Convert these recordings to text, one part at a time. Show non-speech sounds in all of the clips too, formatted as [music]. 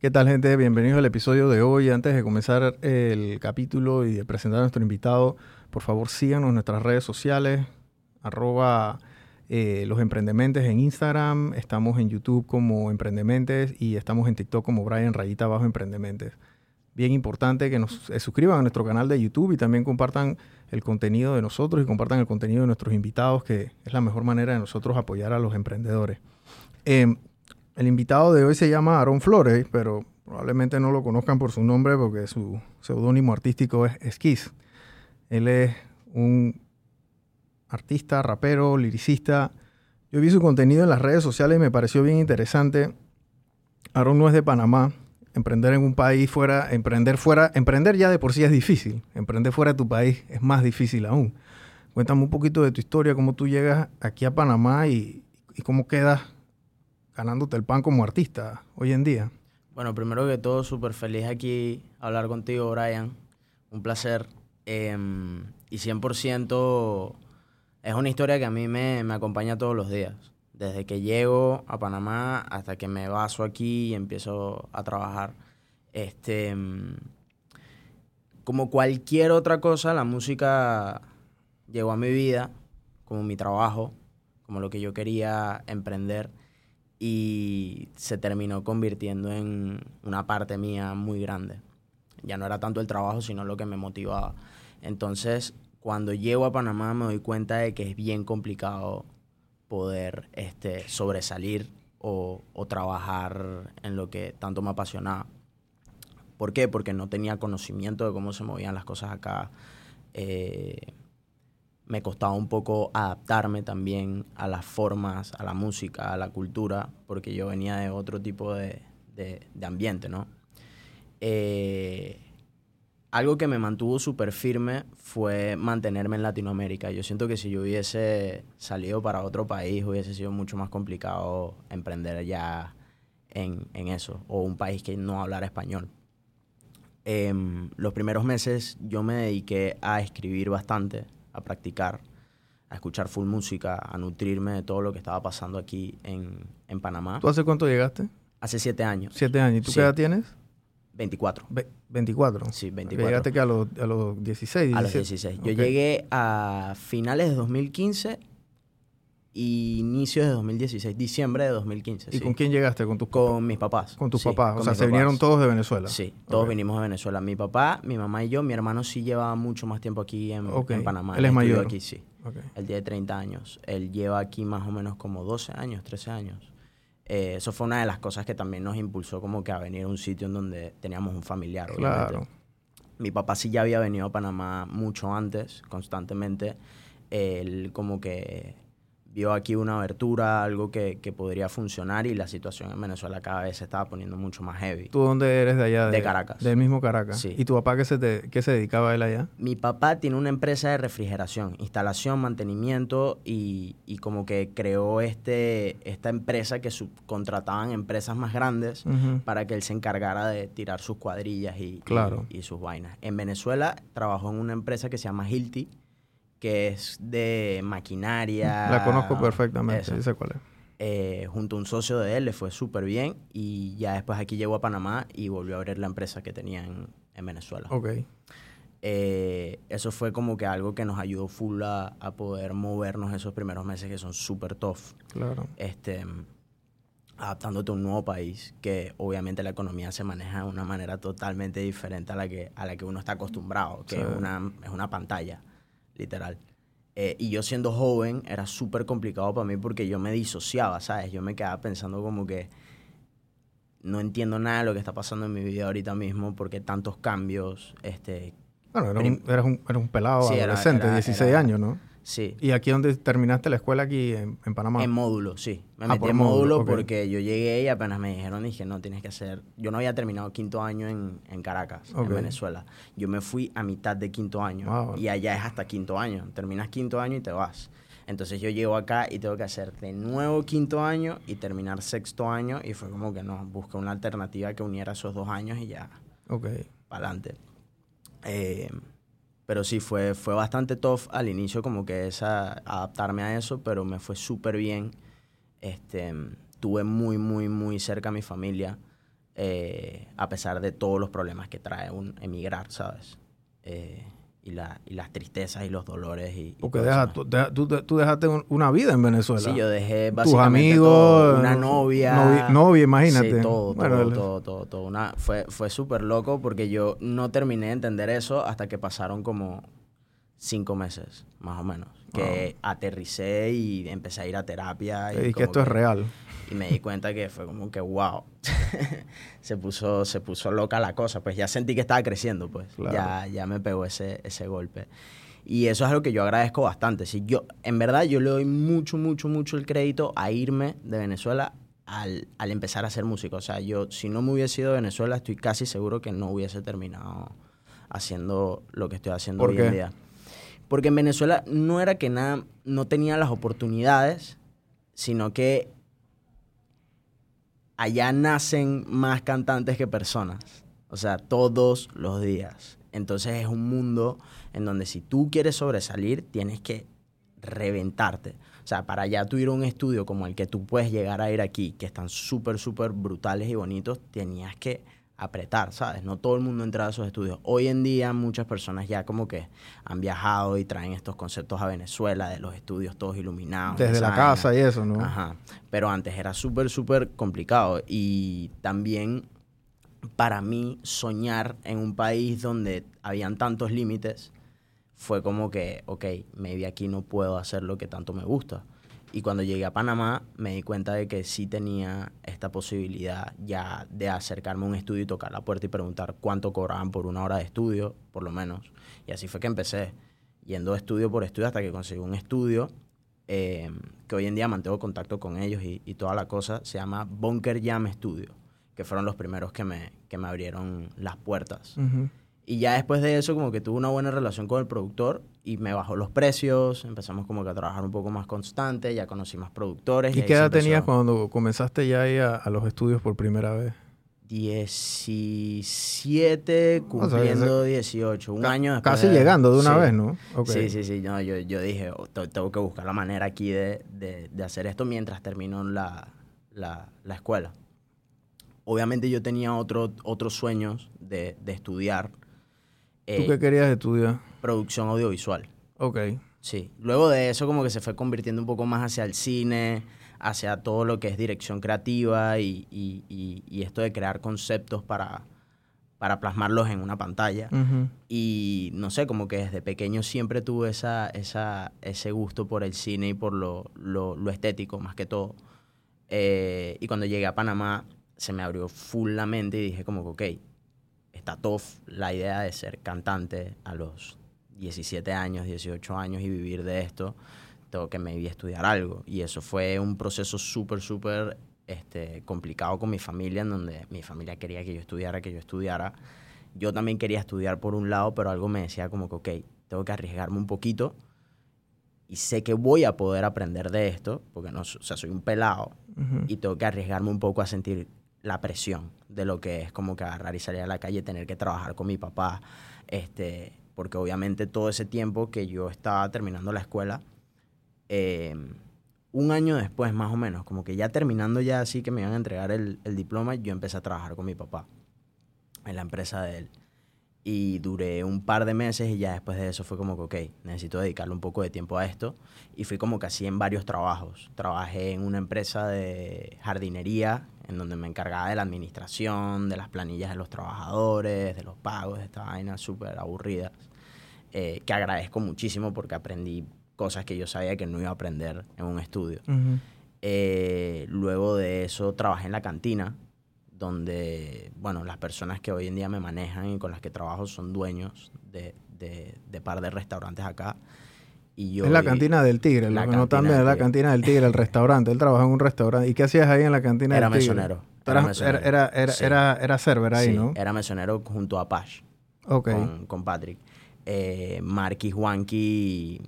¿Qué tal gente? Bienvenidos al episodio de hoy. Antes de comenzar el capítulo y de presentar a nuestro invitado, por favor síganos en nuestras redes sociales, arroba eh, los emprendementes en Instagram, estamos en YouTube como emprendementes y estamos en TikTok como Brian Rayita Bajo Emprendementes. Bien importante que nos eh, suscriban a nuestro canal de YouTube y también compartan el contenido de nosotros y compartan el contenido de nuestros invitados, que es la mejor manera de nosotros apoyar a los emprendedores. Em, el invitado de hoy se llama Aaron Flores, pero probablemente no lo conozcan por su nombre porque su seudónimo artístico es Esquiz. Él es un artista, rapero, liricista. Yo vi su contenido en las redes sociales y me pareció bien interesante. Aaron no es de Panamá. Emprender en un país fuera, emprender fuera, emprender ya de por sí es difícil. Emprender fuera de tu país es más difícil aún. Cuéntame un poquito de tu historia, cómo tú llegas aquí a Panamá y, y cómo quedas ganándote el pan como artista hoy en día? Bueno, primero que todo, súper feliz aquí hablar contigo, Brian. Un placer. Em, y 100% es una historia que a mí me, me, acompaña todos los días. Desde que llego a Panamá hasta que me baso aquí y empiezo a trabajar. Este, em, como cualquier otra cosa, la música llegó a mi vida como mi trabajo, como lo que yo quería emprender y se terminó convirtiendo en una parte mía muy grande. Ya no era tanto el trabajo, sino lo que me motivaba. Entonces, cuando llego a Panamá me doy cuenta de que es bien complicado poder este, sobresalir o, trabajar en lo que tanto me apasionaba. ¿Por qué? Porque no tenía conocimiento de cómo se movían las cosas acá. Eh, me costaba un poco adaptarme también a las formas, a la música, a la cultura, porque yo venía de otro tipo de, de, ambiente, ¿no? Eh, algo que me mantuvo súper firme fue mantenerme en Latinoamérica. Yo siento que si yo hubiese salido para otro país hubiese sido mucho más complicado emprender ya en, en eso, o un país que no hablara español. Eh, los primeros meses yo me dediqué a escribir bastante, a practicar, a escuchar full música, a nutrirme de todo lo que estaba pasando aquí en, en Panamá. ¿Tú hace cuánto llegaste? Hace siete años. Siete años. ¿Y tú Sí. qué edad tienes? 24. Ve- 24. Sí, Ok, 24. Llegaste que a los, a los 16, A los 17. 16. Yo llegué a finales de 2015 y inicios de 2016, diciembre de 2015. ¿Y sí. con quién llegaste? ¿Con tus, Con mis papás. con tus Sí, papás? O sea, se vinieron todos de Venezuela. Sí, todos Ok. vinimos de Venezuela. Mi papá, mi mamá y yo. Mi hermano sí llevaba mucho más tiempo aquí en, Panamá. Él es mayor. aquí, sí. Ok. Él tiene 30 años. Él lleva aquí más o menos como 12 años, 13 años. Eh, eso fue una de las cosas que también nos impulsó como que a venir a un sitio en donde teníamos un familiar. obviamente. Claro. Mi papá sí ya había venido a Panamá mucho antes, constantemente. Él como que vio aquí una abertura, algo que, que podría funcionar y la situación en Venezuela cada vez se estaba poniendo mucho más heavy. ¿Tú dónde eres de allá? De Caracas. Del mismo Caracas. Sí. ¿Y tu papá qué se, te- qué se dedicaba a él allá? Mi papá tiene una empresa de refrigeración, instalación, mantenimiento y, y como que creó este, esta empresa que subcontrataban empresas más grandes Ujú. para que él se encargara de tirar sus cuadrillas y, y- Claro. y sus vainas. En Venezuela trabajó en una empresa que se llama Hilti, que es de maquinaria. La conozco perfectamente. Sé cuál es. Eh, junto a un socio de él le fue súper bien y ya después aquí llegó a Panamá y volvió a abrir la empresa que tenía en, en Venezuela. Ok. Eh, eso fue como que algo que nos ayudó full a, a poder movernos esos primeros meses que son súper tough. Claro. Este, adaptándote a un nuevo país, que obviamente la economía se maneja de una manera totalmente diferente a la que, a la que uno está acostumbrado, que Sí. es, una, es una pantalla, literal. Eh, y yo siendo joven era súper complicado para mí porque yo me disociaba, ¿sabes? Yo me quedaba pensando como que no entiendo nada de lo que está pasando en mi vida ahorita mismo porque tantos cambios, este, Bueno, eras un, eras un, eras un pelado Sí, era- adolescente, era- 16 era- años, ¿no? Sí. ¿Y aquí donde terminaste la escuela aquí en, en Panamá? En módulo, sí. Me Ah, metí por en módulo, porque yo llegué y apenas me dijeron, dije, no, tienes que hacer... Yo no había terminado quinto año en, en Caracas, en Venezuela. Yo me fui a mitad de quinto año. Wow. Y allá es hasta quinto año. Terminas quinto año y te vas. Entonces yo llego acá y tengo que hacer de nuevo quinto año y terminar sexto año. Y fue como que no, busqué una alternativa que uniera esos dos años y ya, Ok. para adelante. Eh, pero sí, fue, fue bastante tough al inicio, como que esa, adaptarme a eso, pero me fue súper bien. Este, tuve muy, muy, muy cerca a mi familia. eh, a pesar de todos los problemas que trae un emigrar, ¿sabes? Eh, y, la, y las tristezas y los dolores. Y, y Porque deja- tú, deja- tú- tú dejaste un- una vida en Venezuela. Sí, yo dejé Tus básicamente amigos, todo, una novia. novi- novia, imagínate. Sí, todo, Bueno, todo, todo, todo, todo. Una, fue fue súper loco porque yo no terminé de entender eso hasta que pasaron como cinco meses, más o menos. Que aterricé y empecé a ir a terapia. Y que esto es real. Y me di cuenta que fue como que, wow, [laughs] se, puso, se puso loca la cosa. Pues ya sentí que estaba creciendo, pues. Claro. Ya, ya me pegó ese, ese golpe. Y eso es algo que yo agradezco bastante. Si yo, en verdad, yo le doy mucho, mucho, mucho el crédito a irme de Venezuela al, al empezar a ser músico. O sea, yo, si no me hubiese ido de Venezuela, estoy casi seguro que no hubiese terminado haciendo lo que estoy haciendo ¿Por hoy qué? en día. Porque en Venezuela no era que nada, no tenía las oportunidades, sino que allá nacen más cantantes que personas. O sea, todos los días. Entonces es un mundo en donde si tú quieres sobresalir, tienes que reventarte. O sea, para allá tú ir a un estudio como el que tú puedes llegar a ir aquí, que están súper, súper brutales y bonitos, tenías que apretar, ¿sabes? No todo el mundo entra a esos estudios. Hoy en día muchas personas ya como que han viajado y traen estos conceptos a Venezuela de los estudios todos iluminados. Desde la casa y eso, ¿no? Ajá. Pero antes era súper, súper complicado. Y también para mí soñar en un país donde habían tantos límites fue como que, ok, maybe aquí no puedo hacer lo que tanto me gusta. Y cuando llegué a Panamá me di cuenta de que sí tenía esta posibilidad ya de acercarme a un estudio y tocar la puerta y preguntar cuánto cobraban por una hora de estudio, por lo menos. Y así fue que empecé, yendo estudio por estudio hasta que conseguí un estudio eh, que hoy en día mantengo contacto con ellos y, y toda la cosa. Se llama Bunker Jam Studio, que fueron los primeros que me, que me abrieron las puertas. Ujú. Y ya después de eso, como que tuve una buena relación con el productor y me bajó los precios, empezamos como que a trabajar un poco más constante, ya conocí más productores. ¿Y qué edad tenías cuando comenzaste ya ahí a, a los estudios por primera vez? 17, cumpliendo 18, un año después. Casi de- llegando de una Sí. vez, ¿no? Sí, sí, sí. No, yo, yo dije, "Oh, te- tengo que buscar la manera aquí de, de- de hacer esto mientras termino la, la, la escuela. Obviamente yo tenía otro, otros sueños de, de estudiar ¿Tú eh, qué querías estudiar? producción audiovisual. Ok. Sí. Luego de eso como que se fue convirtiendo un poco más hacia el cine, hacia todo lo que es dirección creativa y, y- y- y esto de crear conceptos para, para plasmarlos en una pantalla. Ujú. Y no sé, como que desde pequeño siempre tuve esa, esa, ese gusto por el cine y por lo, lo, lo estético, más que todo. Eh, y cuando llegué a Panamá, se me abrió full la mente y dije como que, ok, está tough la idea de ser cantante a los 17 años, 18 años y vivir de esto. Tengo que maybe estudiar algo. Y eso fue un proceso súper, súper este, complicado con mi familia, en donde mi familia quería que yo estudiara, que yo estudiara. Yo también quería estudiar por un lado, pero algo me decía como que, ok, tengo que arriesgarme un poquito y sé que voy a poder aprender de esto, porque no, o sea, soy un pelado y tengo que arriesgarme un poco a sentir la presión de lo que es como que agarrar y salir a la calle tener que trabajar con mi papá, este, porque obviamente todo ese tiempo que yo estaba terminando la escuela, eh, un año después más o menos, como que ya terminando ya así que me iban a entregar el, el diploma, yo empecé a trabajar con mi papá en la empresa de él. Y duré un par de meses y ya después de eso fue como que, ok, necesito dedicarle un poco de tiempo a esto. Y fui como que así en varios trabajos. Trabajé en una empresa de jardinería, en donde me encargaba de la administración, de las planillas de los trabajadores, de los pagos, de estas vainas súper aburridas. eh, que agradezco muchísimo porque aprendí cosas que yo sabía que no iba a aprender en un estudio. Ujú. Eh, luego de eso trabajé en la cantina, donde, bueno, las personas que hoy en día me manejan y con las que trabajo son dueños de, de, de par de restaurantes acá. Y yo es la cantina del Tigre, la lo que no también es la cantina del Tigre, el restaurante. Él trabajaba en un restaurante. ¿Y qué hacías ahí en la cantina Era del Tigre? mesonero, era mesonero. Era, era, era, Sí. era, era server ahí, Sí, ¿no? Era mesonero junto a Pash, Ok. con, con Patrick. Eh, Mark y Juanqui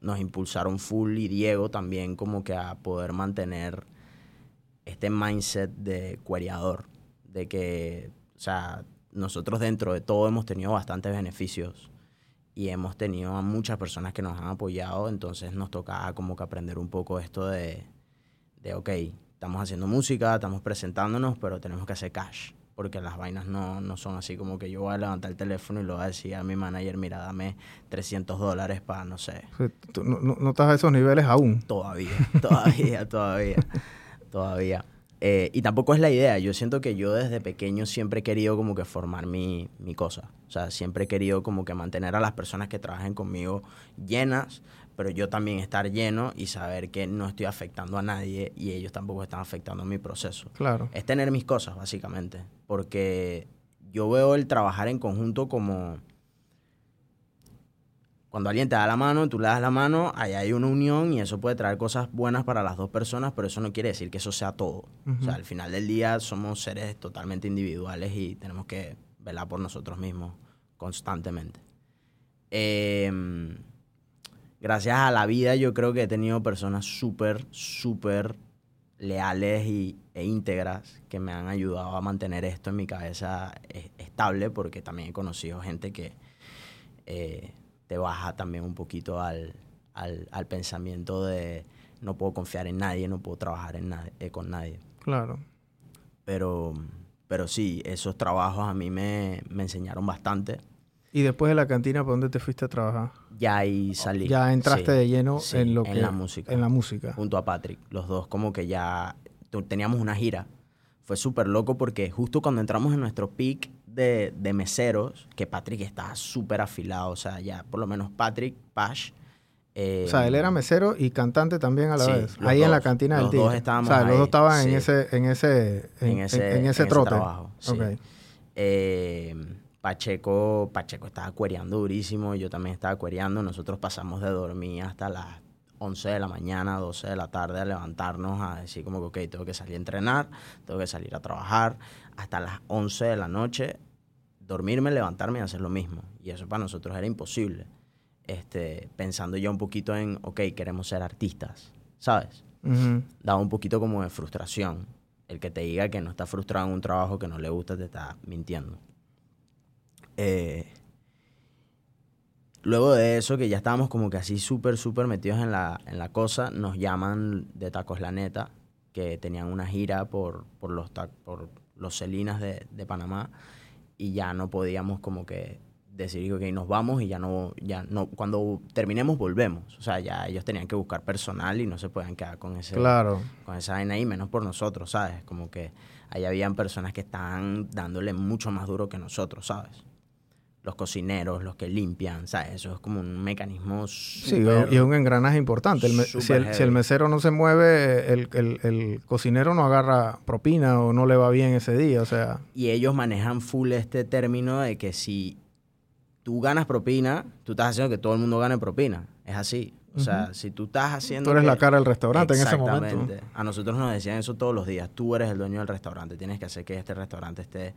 nos impulsaron full y Diego también como que a poder mantener este mindset de cuereador, de que, o sea, nosotros dentro de todo hemos tenido bastantes beneficios y hemos tenido a muchas personas que nos han apoyado, entonces nos tocaba como que aprender un poco esto de, de ok, estamos haciendo música, estamos presentándonos, pero tenemos que hacer cash, porque las vainas no, no son así como que yo voy a levantar el teléfono y lo voy a decir a mi manager, mira, dame 300 dólares para, no sé. no, no, no estás a esos niveles aún. Todavía, [laughs] todavía, todavía, todavía. Eh, y tampoco es la idea. Yo siento que yo desde pequeño siempre he querido como que formar mi, mi, cosa. O sea, siempre he querido como que mantener a las personas que trabajen conmigo llenas, pero yo también estar lleno y saber que no estoy afectando a nadie y ellos tampoco están afectando mi proceso. Claro. Es tener mis cosas, básicamente. Porque yo veo el trabajar en conjunto como cuando alguien te da la mano, tú le das la mano, ahí hay una unión y eso puede traer cosas buenas para las dos personas, pero eso no quiere decir que eso sea todo. O sea, al final del día somos seres totalmente individuales y tenemos que velar por nosotros mismos constantemente. Em, gracias a la vida yo creo que he tenido personas súper, súper leales y, e íntegras que me han ayudado a mantener esto en mi cabeza eh, estable porque también he conocido gente que... Eh, te baja también un poquito al, al, pensamiento de no puedo confiar en nadie, no puedo trabajar en eh, con nadie. Claro. Pero, pero sí, esos trabajos a mí me, enseñaron bastante. ¿Y después de la cantina, ¿por dónde te fuiste a trabajar? Ya ahí salí. Ya entraste de lleno en lo que... En la música. En la música. Junto a Patrick. Los dos como que ya teníamos una gira. Fue súper loco porque justo cuando entramos en nuestro peak de, meseros, que Patrick estaba súper afilado, o sea, ya por lo menos Patrick, Pash. Eh, o sea, él era mesero y cantante también a la vez. Ahí en la cantina del Los dos estábamos O sea, los dos estaban en ese, en ese, en, ese, trote. trabajo, eh, Pacheco, Pacheco estaba cuereando durísimo, yo también estaba cuereando. Nosotros pasamos de dormir hasta las 11 de la mañana, 12 de la tarde a levantarnos a decir como que, ok, tengo que salir a entrenar, tengo que salir a trabajar, hasta las 11 de la noche dormirme, levantarme y hacer lo mismo. Y eso para nosotros era imposible. Este, pensando ya un poquito en, ok, queremos ser artistas, ¿sabes? Daba un poquito como de frustración. El que te diga que no está frustrado en un trabajo que no le gusta te está mintiendo. Eh, luego de eso, que ya estábamos como que así súper, súper metidos en la, en la cosa, nos llaman de Tacos La Neta, que tenían una gira por, por los, por los Celinas de, de Panamá y ya no podíamos como que decir que nos vamos y ya no, ya no, cuando terminemos volvemos. O sea, ya ellos tenían que buscar personal y no se pueden quedar con ese, claro. con esa vaina ahí, menos por nosotros, ¿sabes? Como que ahí habían personas que estaban dándole mucho más duro que nosotros, ¿sabes? Los cocineros, los que limpian, ¿sabes? Eso es como un mecanismo Sí, y es un engranaje importante. si, el, mesero no se mueve, el, cocinero no agarra propina o no le va bien ese día, o sea... Y ellos manejan full este término de que si tú ganas propina, tú estás haciendo que todo el mundo gane propina. Es así. O sea, si tú estás haciendo... Tú eres la cara del restaurante en ese momento. A nosotros nos decían eso todos los días. Tú eres el dueño del restaurante. Tienes que hacer que este restaurante esté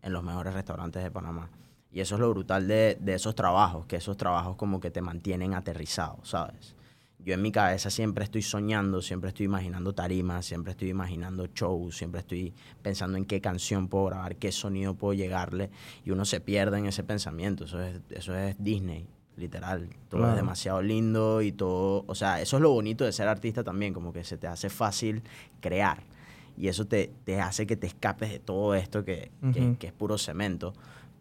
en los mejores restaurantes de Panamá. Y eso es lo brutal de, esos trabajos, que esos trabajos como que te mantienen aterrizado, ¿sabes? Yo en mi cabeza siempre estoy soñando, siempre estoy imaginando tarimas, siempre estoy imaginando shows, siempre estoy pensando en qué canción puedo grabar, qué sonido puedo llegarle, y uno se pierde en ese pensamiento. Eso es, eso es Disney, literal. Todo es demasiado lindo y todo. O sea, eso es lo bonito de ser artista también, como que se te hace fácil crear. Y eso te, te hace que te escapes de todo esto que, que es puro cemento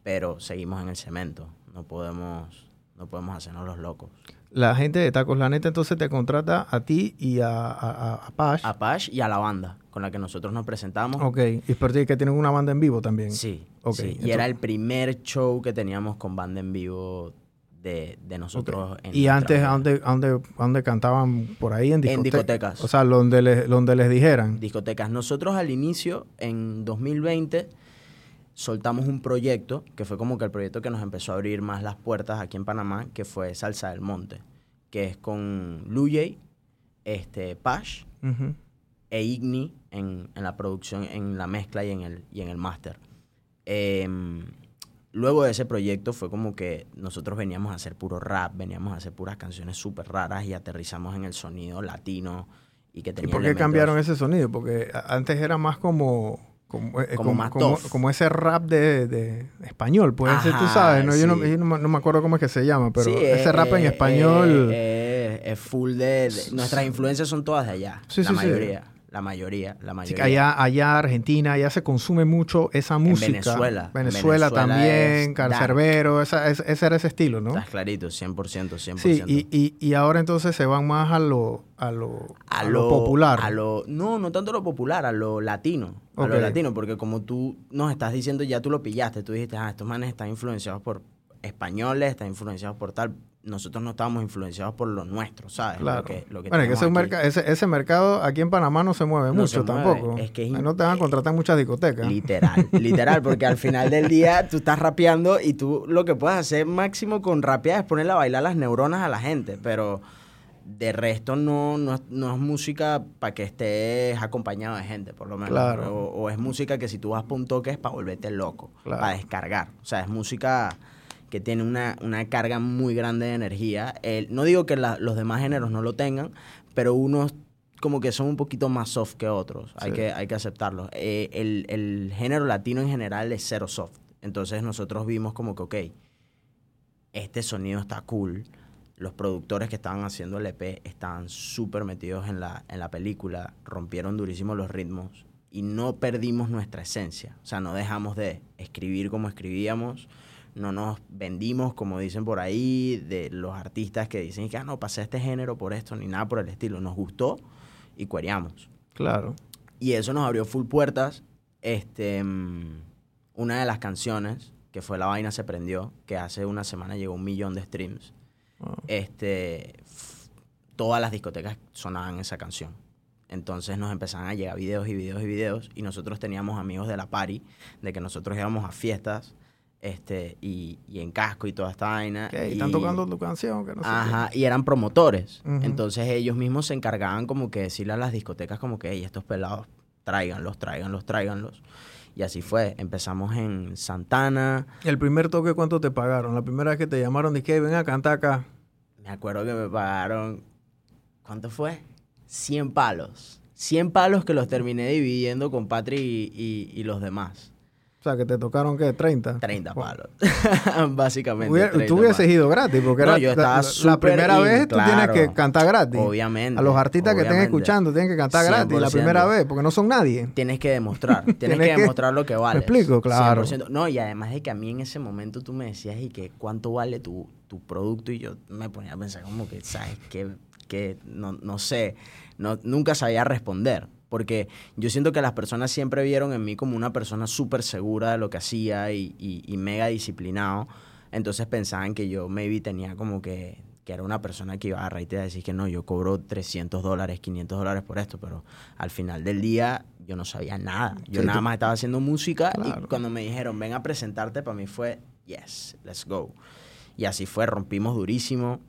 pero seguimos en el cemento. No podemos, no podemos hacernos los locos. La gente de Tacos La Neta entonces te contrata a ti y a, a, a Pash. A Pash y a la banda con la que nosotros nos presentamos. Ok, y es por ti que tienen una banda en vivo también. Sí, okay. y era el primer show que teníamos con banda en vivo de, de nosotros. ¿Y antes, ¿a dónde, dónde, dónde, cantaban por ahí? En, en discotecas. O sea, donde les, donde les dijeran. Discotecas. Nosotros al inicio, en 2020 soltamos un proyecto que fue como que el proyecto que nos empezó a abrir más las puertas aquí en Panamá, que fue Salsa del Monte, que es con Lujay, este, Pash e Igni en, la producción, en la mezcla y en el, y en el máster. Em, luego de ese proyecto fue como que nosotros veníamos a hacer puro rap, veníamos a hacer puras canciones súper raras y aterrizamos en el sonido latino. ¿Y, que tenía ¿Y por qué cambiaron ese sonido? Porque antes era más como como, eh, como, ese rap de, español, puede ser, tú sabes, ¿no? Yo, no, me acuerdo cómo es que se llama, pero ese rap en español... es full de, Nuestras influencias son todas de allá, la mayoría. La mayoría, la mayoría. que allá, allá Argentina, allá se consume mucho esa música. Venezuela. Venezuela, Venezuela también, es Cancerbero, esa, es- ese era ese estilo, ¿no? Estás clarito, 100%, 100%. Sí, y, y, y ahora entonces se van más a lo, a lo, a, a lo, lo popular. A lo, no, no tanto lo popular, a lo latino. A lo latino, porque como tú nos estás diciendo, ya tú lo pillaste, tú dijiste, ah, estos manes están influenciados por españoles, están influenciados por tal. Nosotros no estábamos influenciados por lo nuestro, ¿sabes? Claro. Lo que, lo que bueno, es que ese, aquí. ese, ese mercado aquí en Panamá no se mueve No mucho se mueve, tampoco. es que es no te van a contratar en muchas discotecas. Literal, [laughs] literal, porque al final del día tú estás rapeando y tú lo que puedes hacer máximo con rapear es ponerle a bailar las neuronas a la gente, pero de resto no, no, es- no es música para que estés acompañado de gente, por lo menos. Claro. O, o es música que si tú vas para un toque es para volverte loco, Claro. para descargar. O sea, es música que tiene una, una carga muy grande de energía. El- no digo que la- los demás géneros no lo tengan, pero unos como que son un poquito más soft que otros. Hay, que, hay que aceptarlo. Eh, el, el género latino en general es cero soft. Entonces nosotros vimos como que, ok, este sonido está cool. Los productores que estaban haciendo el EP estaban súper metidos en la, en la película, rompieron durísimo los ritmos y no perdimos nuestra esencia. O sea, no dejamos de escribir como escribíamos, no nos vendimos, como dicen por ahí, de los artistas que dicen que ah, no, pasé este género por esto, ni nada por el estilo. Nos gustó y cuereamos. Claro. Y eso nos abrió full puertas. Este, mm, una de las canciones, que fue La Vaina se prendió, que hace una semana llegó a un millón de streams. Wow. Este, todas las discotecas sonaban esa canción. Entonces nos empezaban a llegar videos y videos y videos. Y nosotros teníamos amigos de la party, de que nosotros íbamos a fiestas, este, y, y en casco y toda esta vaina. Y- Están tocando tu canción, que no qué. Ajá, y eran promotores. Entonces ellos mismos se encargaban como que decirle a las discotecas como que, hey, estos pelados, tráiganlos, tráiganlos, tráiganlos. Y así fue. Empezamos en Santana. El primer toque, ¿cuánto te pagaron? La primera vez que te llamaron, dije, ven a cantar acá. Me acuerdo que me pagaron, ¿cuánto fue? 100 palos. 100 palos que los terminé dividiendo con Patri y, y- y los demás. O sea, que te tocaron, ¿qué? 30. 30 Wow. palos. [laughs] Básicamente. Hubiera- 30 tú hubieses palos. ido gratis, porque No, era yo la- estaba la, primera in, vez tú tienes que cantar gratis. Obviamente. A los artistas que estén escuchando tienen que cantar gratis la 100%. primera vez, porque no son nadie. Tienes que demostrar, [laughs] tienes, Tienes que que- demostrar lo que vale. explico? Claro. No, y además de que a mí en ese momento tú me decías y que cuánto vale tu, tu producto y yo me ponía a pensar como que, ¿sabes? Que, que no, no sé, no, nunca sabía responder. Porque yo siento que las personas siempre vieron en mí como una persona súper segura de lo que hacía y, y- y mega disciplinado. Entonces pensaban que yo maybe tenía como que, que era una persona que iba a iba a decir que no, yo cobro 300 dólares, 500 dólares por esto, pero al final del día yo no sabía nada. Yo Sí, nada tú- más estaba haciendo música y cuando me dijeron, ven a presentarte, para mí fue, yes, let's go. Y así fue, rompimos durísimo.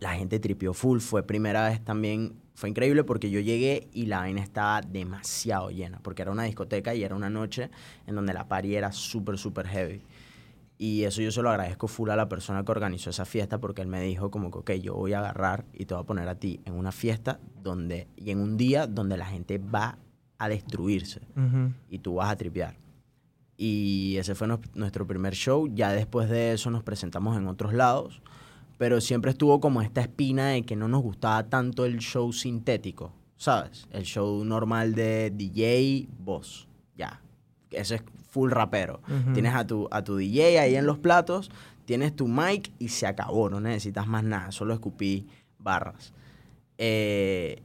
La gente tripió full, fue primera vez también, fue increíble porque yo llegué y la vaina estaba demasiado llena, porque era una discoteca y era una noche en donde la party era súper, súper heavy. Y eso yo se lo agradezco full a la persona que organizó esa fiesta porque él me dijo como que, ok, yo voy a agarrar y te voy a poner a ti en una fiesta donde, y en un día donde la gente va a destruirse y tú vas a tripear. Y ese fue nuestro primer show. Ya después de eso nos presentamos en otros lados. Pero siempre estuvo como esta espina de que no nos gustaba tanto el show sintético, ¿sabes? El show normal de DJ, voz. Ya. Ese es full rapero. Tienes a tu, a tu DJ ahí en los platos, tienes tu mic y se acabó. No necesitas más nada, solo escupí barras. Eh,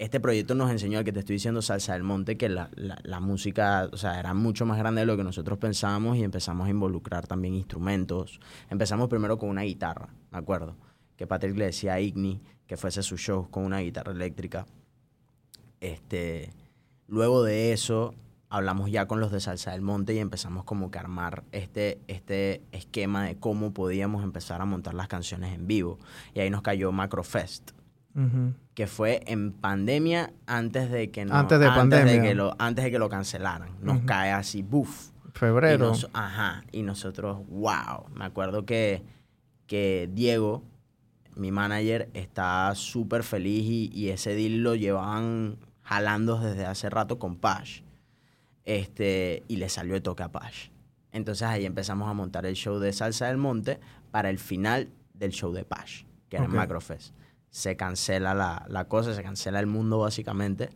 este proyecto nos enseñó, al que te estoy diciendo, Salsa del Monte, que la, la- música, o sea, era mucho más grande de lo que nosotros pensábamos y empezamos a involucrar también instrumentos. Empezamos primero con una guitarra, me acuerdo, que Patrick le decía a Igni que fuese su show con una guitarra eléctrica. Este, luego de eso, hablamos ya con los de Salsa del Monte y empezamos como que a armar este, este esquema de cómo podíamos empezar a montar las canciones en vivo. Y ahí nos cayó Macrofest Ujú. Que fue en pandemia antes de que no, Antes de pandemia. que lo, antes de que lo cancelaran. Nos cae así, buf. Febrero. Y nos- ajá. Y nosotros, wow. Me acuerdo que, que Diego, mi manager, está súper feliz y, y ese deal lo llevaban jalando desde hace rato con Pash. Este, y le salió de toque a Pash. Entonces ahí empezamos a montar el show de Salsa del Monte para el final del show de Pash, que era Ok. en Macrofest. Se cancela la, la cosa, se cancela el mundo básicamente.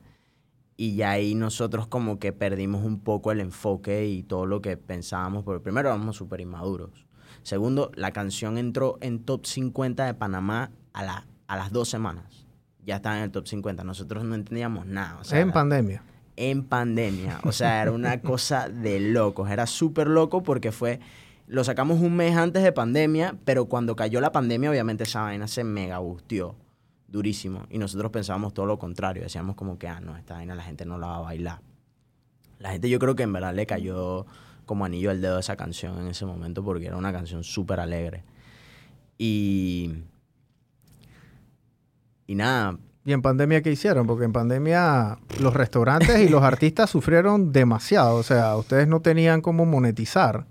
Y ya ahí nosotros como que perdimos un poco el enfoque y todo lo que pensábamos, porque primero éramos súper inmaduros. Segundo, la canción entró en top 50 de Panamá a, la, a las dos semanas. Ya estaba en el top 50. Nosotros no entendíamos nada. O sea, en era- pandemia. en pandemia. O sea, era una [laughs] cosa de locos. Era súper loco porque fue. Lo sacamos un mes antes de pandemia, pero cuando cayó la pandemia, obviamente esa vaina se mega busteó. Durísimo. Y nosotros pensábamos todo lo contrario. Decíamos como que, ah, no, esta vaina la gente no la va a bailar. La gente, yo creo que en verdad le cayó como anillo al dedo esa canción en ese momento porque era una canción súper alegre. Y. Y nada, ¿Y en pandemia qué hicieron? Porque en pandemia los restaurantes y los [laughs] artistas sufrieron demasiado. O sea, ustedes no tenían cómo monetizar.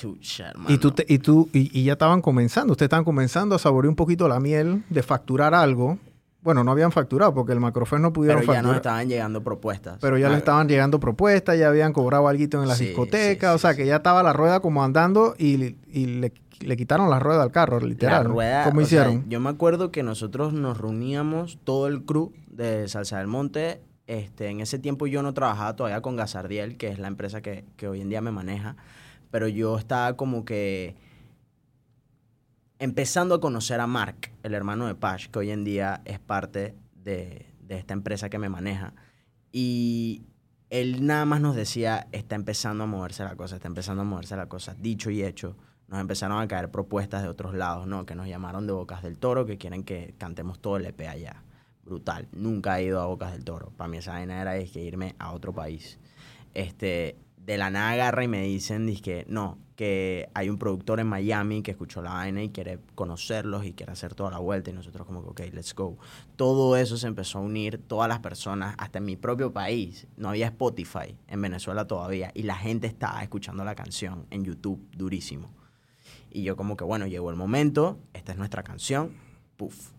Chucha, Y tú, te- y tú y, y ya estaban comenzando. Ustedes estaban comenzando a saborear un poquito la miel de facturar algo. Bueno, no habían facturado porque el Macrofest no pudieron pero ya nos facturar. estaban llegando propuestas. pero ya le estaban llegando propuestas, ya habían cobrado algo en las Sí, discotecas. sí, o sea, que ya estaba la rueda como andando y, y le, le quitaron la rueda al carro, literal. La rueda, ¿Cómo sea, hicieron? yo me acuerdo que nosotros nos reuníamos, todo el crew de Salsa del Monte. Este, en ese tiempo yo no trabajaba todavía con Gazardiel, que es la empresa que, que hoy en día me maneja. Pero yo estaba como que empezando a conocer a Mark, el hermano de Pash, que hoy en día es parte de, de esta empresa que me maneja. Y él nada más nos decía, está empezando a moverse la cosa, está empezando a moverse la cosa. Dicho y hecho, nos empezaron a caer propuestas de otros lados, ¿no? Que nos llamaron de Bocas del Toro, que quieren que cantemos todo el EP allá. Brutal. Nunca he ido a Bocas del Toro. Para mí esa vaina era es que irme a otro país. Este, de la nada agarra y me dicen, que no, que hay un productor en Miami que escuchó la vaina y quiere conocerlos y quiere hacer toda la vuelta. Y nosotros como que, ok, let's go. Todo eso se empezó a unir, todas las personas, hasta en mi propio país. No había Spotify en Venezuela todavía. Y la gente estaba escuchando la canción en YouTube durísimo. Y yo como que, bueno, llegó el momento, esta es nuestra canción, puf,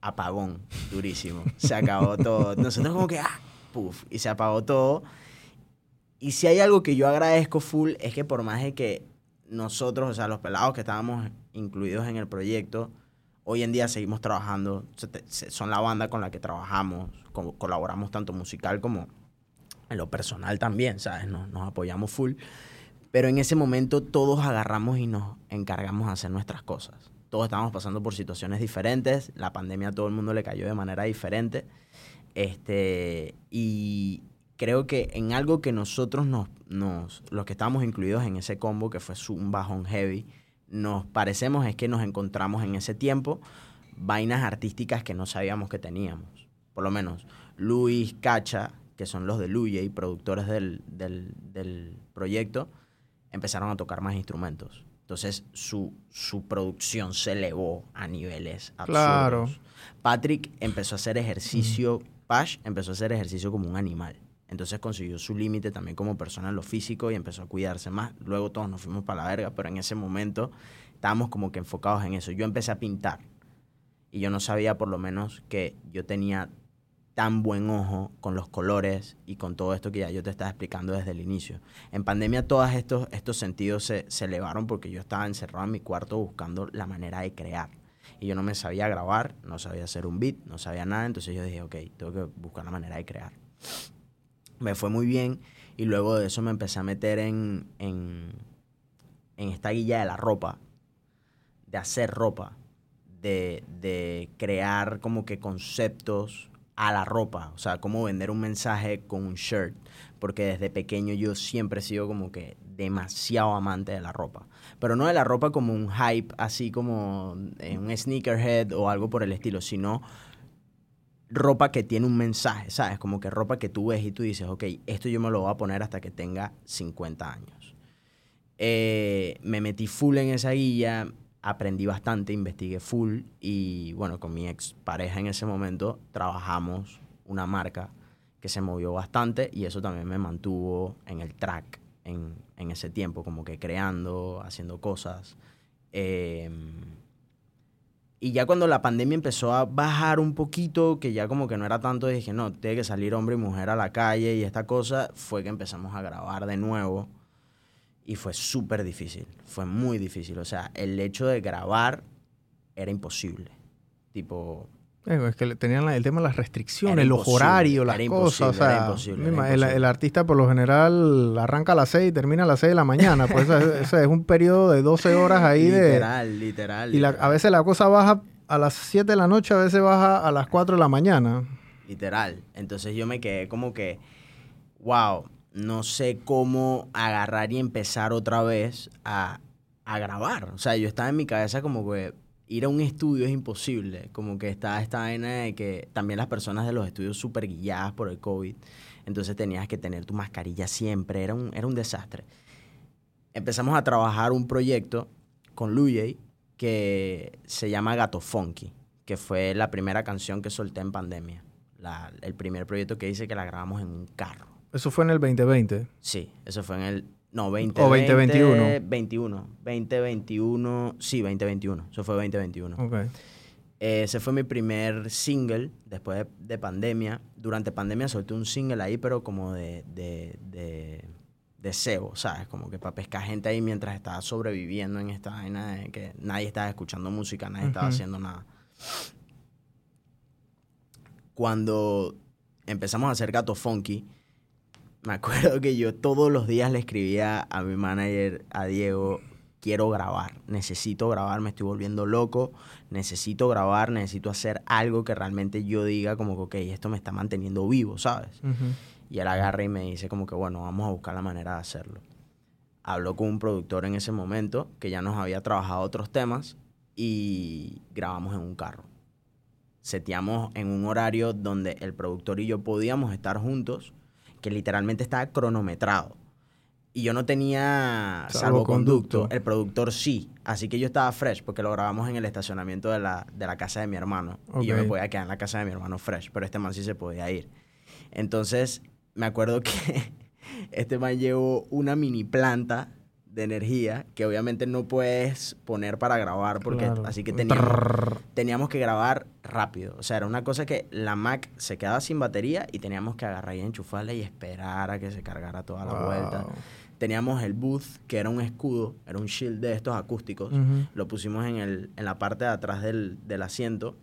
apagón, durísimo, se acabó todo. Nosotros como que, ah, puf, y se apagó todo. Y si hay algo que yo agradezco full es que por más de que nosotros, o sea, los pelados que estábamos incluidos en el proyecto, hoy en día seguimos trabajando, son la banda con la que trabajamos, co- colaboramos tanto musical como en lo personal también, ¿sabes? Nos, nos apoyamos full. Pero en ese momento todos agarramos y nos encargamos de hacer nuestras cosas. Todos estábamos pasando por situaciones diferentes. La pandemia a todo el mundo le cayó de manera diferente. Este, y creo que en algo que nosotros nos, nos, los que estábamos incluidos en ese combo, que fue un bajón heavy, nos parecemos es que nos encontramos en ese tiempo vainas artísticas que no sabíamos que teníamos. Por lo menos Luis, Cacha, que son los de Luye y productores del, del, del proyecto, empezaron a tocar más instrumentos. Entonces su, su producción se elevó a niveles absurdos. Claro. Patrick empezó a hacer ejercicio, Pash empezó a hacer ejercicio como un animal. Entonces consiguió su límite también como persona en lo físico y empezó a cuidarse más. Luego todos nos fuimos para la verga, pero en ese momento estábamos como que enfocados en eso. Yo empecé a pintar y yo no sabía por lo menos que yo tenía tan buen ojo con los colores y con todo esto que ya yo te estaba explicando desde el inicio. En pandemia todos estos, estos sentidos se, se elevaron porque yo estaba encerrado en mi cuarto buscando la manera de crear. Y yo no me sabía grabar, no sabía hacer un beat, no sabía nada, entonces yo dije, ok, tengo que buscar la manera de crear. Me fue muy bien y luego de eso me empecé a meter en, en, en esta guilla de la ropa, de hacer ropa, de, de crear como que conceptos a la ropa, o sea, cómo vender un mensaje con un shirt, porque desde pequeño yo siempre he sido como que demasiado amante de la ropa, pero no de la ropa como un hype, así como eh, un sneakerhead o algo por el estilo, sino ropa que tiene un mensaje, ¿sabes? Como que ropa que tú ves y tú dices, ok, esto yo me lo voy a poner hasta que tenga 50 años. Eh, me metí full en esa guía, aprendí bastante, investigué full y bueno, con mi ex pareja en ese momento trabajamos una marca que se movió bastante y eso también me mantuvo en el track en, en ese tiempo, como que creando, haciendo cosas. Eh, y ya cuando la pandemia empezó a bajar un poquito, que ya como que no era tanto, dije, no, tiene que salir hombre y mujer a la calle y esta cosa, fue que empezamos a grabar de nuevo. Y fue súper difícil, fue muy difícil. O sea, el hecho de grabar era imposible. Tipo, es que tenían el tema de las restricciones, los horarios, las cosas. O sea, el, artista por lo general arranca a las 6 y termina a las 6 de la mañana. Pues [laughs] ese, es un periodo de 12 horas ahí de... Literal, literal. Y a veces la cosa baja a las 7 de la noche, a veces baja a las 4 de la mañana. Literal. Entonces yo me quedé como que, wow, no sé cómo agarrar y empezar otra vez a, a grabar. O sea, yo estaba en mi cabeza como que ir a un estudio es imposible. Como que está esta vaina de que también las personas de los estudios súper guiadas por el COVID. Entonces tenías que tener tu mascarilla siempre. Era un, era un desastre. Empezamos a trabajar un proyecto con Lujay que se llama Gato Funky, que fue la primera canción que solté en pandemia. el primer proyecto que hice que la grabamos en un carro. ¿Eso fue en el 2020? Sí, eso fue en el no, 20, o 2021. 21. 2021. Sí, 2021. Eso fue 2021. Ok. Eh, ese fue mi primer single después de, pandemia. Durante pandemia solté un single ahí, pero como de, de, de, de cebo, ¿sabes? Como que para pescar gente ahí mientras estaba sobreviviendo en esta vaina de que nadie estaba escuchando música, nadie estaba haciendo nada. Cuando empezamos a hacer Gato Funky, me acuerdo que yo todos los días le escribía a mi manager, a Diego, quiero grabar, necesito grabar, me estoy volviendo loco, necesito grabar, necesito hacer algo que realmente yo diga como que, ok, esto me está manteniendo vivo, ¿sabes? Y él agarra y me dice como que, bueno, vamos a buscar la manera de hacerlo. Habló con un productor en ese momento que ya nos había trabajado otros temas y grabamos en un carro. Seteamos en un horario donde el productor y yo podíamos estar juntos que literalmente estaba cronometrado. Y yo no tenía salvoconducto. El productor sí. Así que yo estaba fresh porque lo grabamos en el estacionamiento de la, de la casa de mi hermano. Y yo me podía quedar en la casa de mi hermano fresh. Pero este man sí se podía ir. Entonces, me acuerdo que [laughs] este man llevó una mini planta de energía que obviamente no puedes poner para grabar porque así que teníamos, teníamos, que grabar rápido. O sea, era una cosa que la Mac se quedaba sin batería y teníamos que agarrar y enchufarla y esperar a que se cargara toda la vuelta. Teníamos el booth, que era un escudo, era un shield de estos acústicos. Lo pusimos en, el, en la parte de atrás del, del asiento,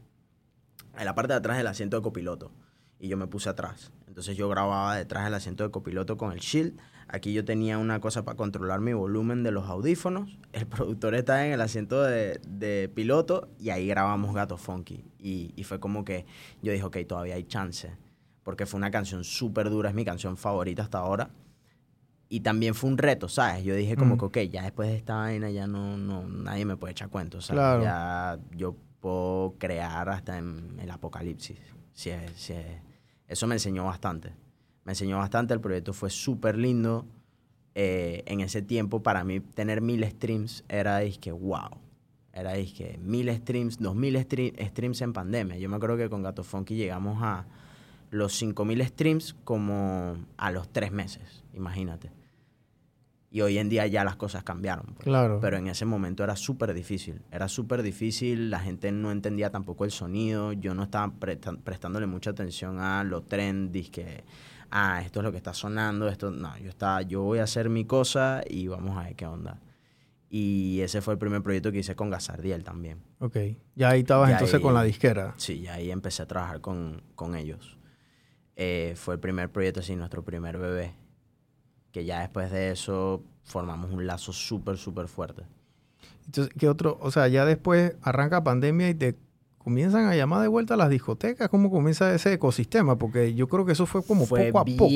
en la parte de atrás del asiento de copiloto. Y yo me puse atrás. Entonces yo grababa detrás del asiento de copiloto con el shield Aquí yo tenía una cosa para controlar mi volumen de los audífonos. [laughs] El productor está en el asiento de, piloto y ahí grabamos Gato Funky. Y, fue como que yo dije, ok, todavía hay chance. Porque fue una canción súper dura, es mi canción favorita hasta ahora. Y también fue un reto, ¿sabes? Yo dije como mm. que, ok, ya después de esta vaina ya no, no nadie me puede echar cuentos. ¿sabes? Ya yo puedo crear hasta en el apocalipsis. Si eso me enseñó bastante me enseñó bastante, el proyecto fue súper lindo. Eh, en ese tiempo para mí tener mil streams era que wow. Era que mil streams, dos mil streams en pandemia. Yo me acuerdo que con Gato Funky llegamos a los cinco mil streams como a los tres meses, imagínate. Y hoy en día ya las cosas cambiaron. Pues. Claro. Pero en ese momento era súper difícil. Era súper difícil, la gente no entendía tampoco el sonido, yo no estaba prestándole mucha atención a los trends, que ah, esto es lo que está sonando, esto, no, yo, estaba, yo voy a hacer mi cosa y vamos a ver qué onda. Y ese fue el primer proyecto que hice con Gazardiel también. Ok. Ya ahí estabas entonces con la disquera. Sí, ya ahí empecé a trabajar con, con ellos. Eh, fue el primer proyecto, así, nuestro primer bebé. Que ya después de eso formamos un lazo súper, súper fuerte. Entonces, ¿qué otro? O sea, ya después arranca pandemia y te comienzan a llamar de vuelta a las discotecas, ¿cómo comienza ese ecosistema? Porque yo creo que eso fue como poco a poco,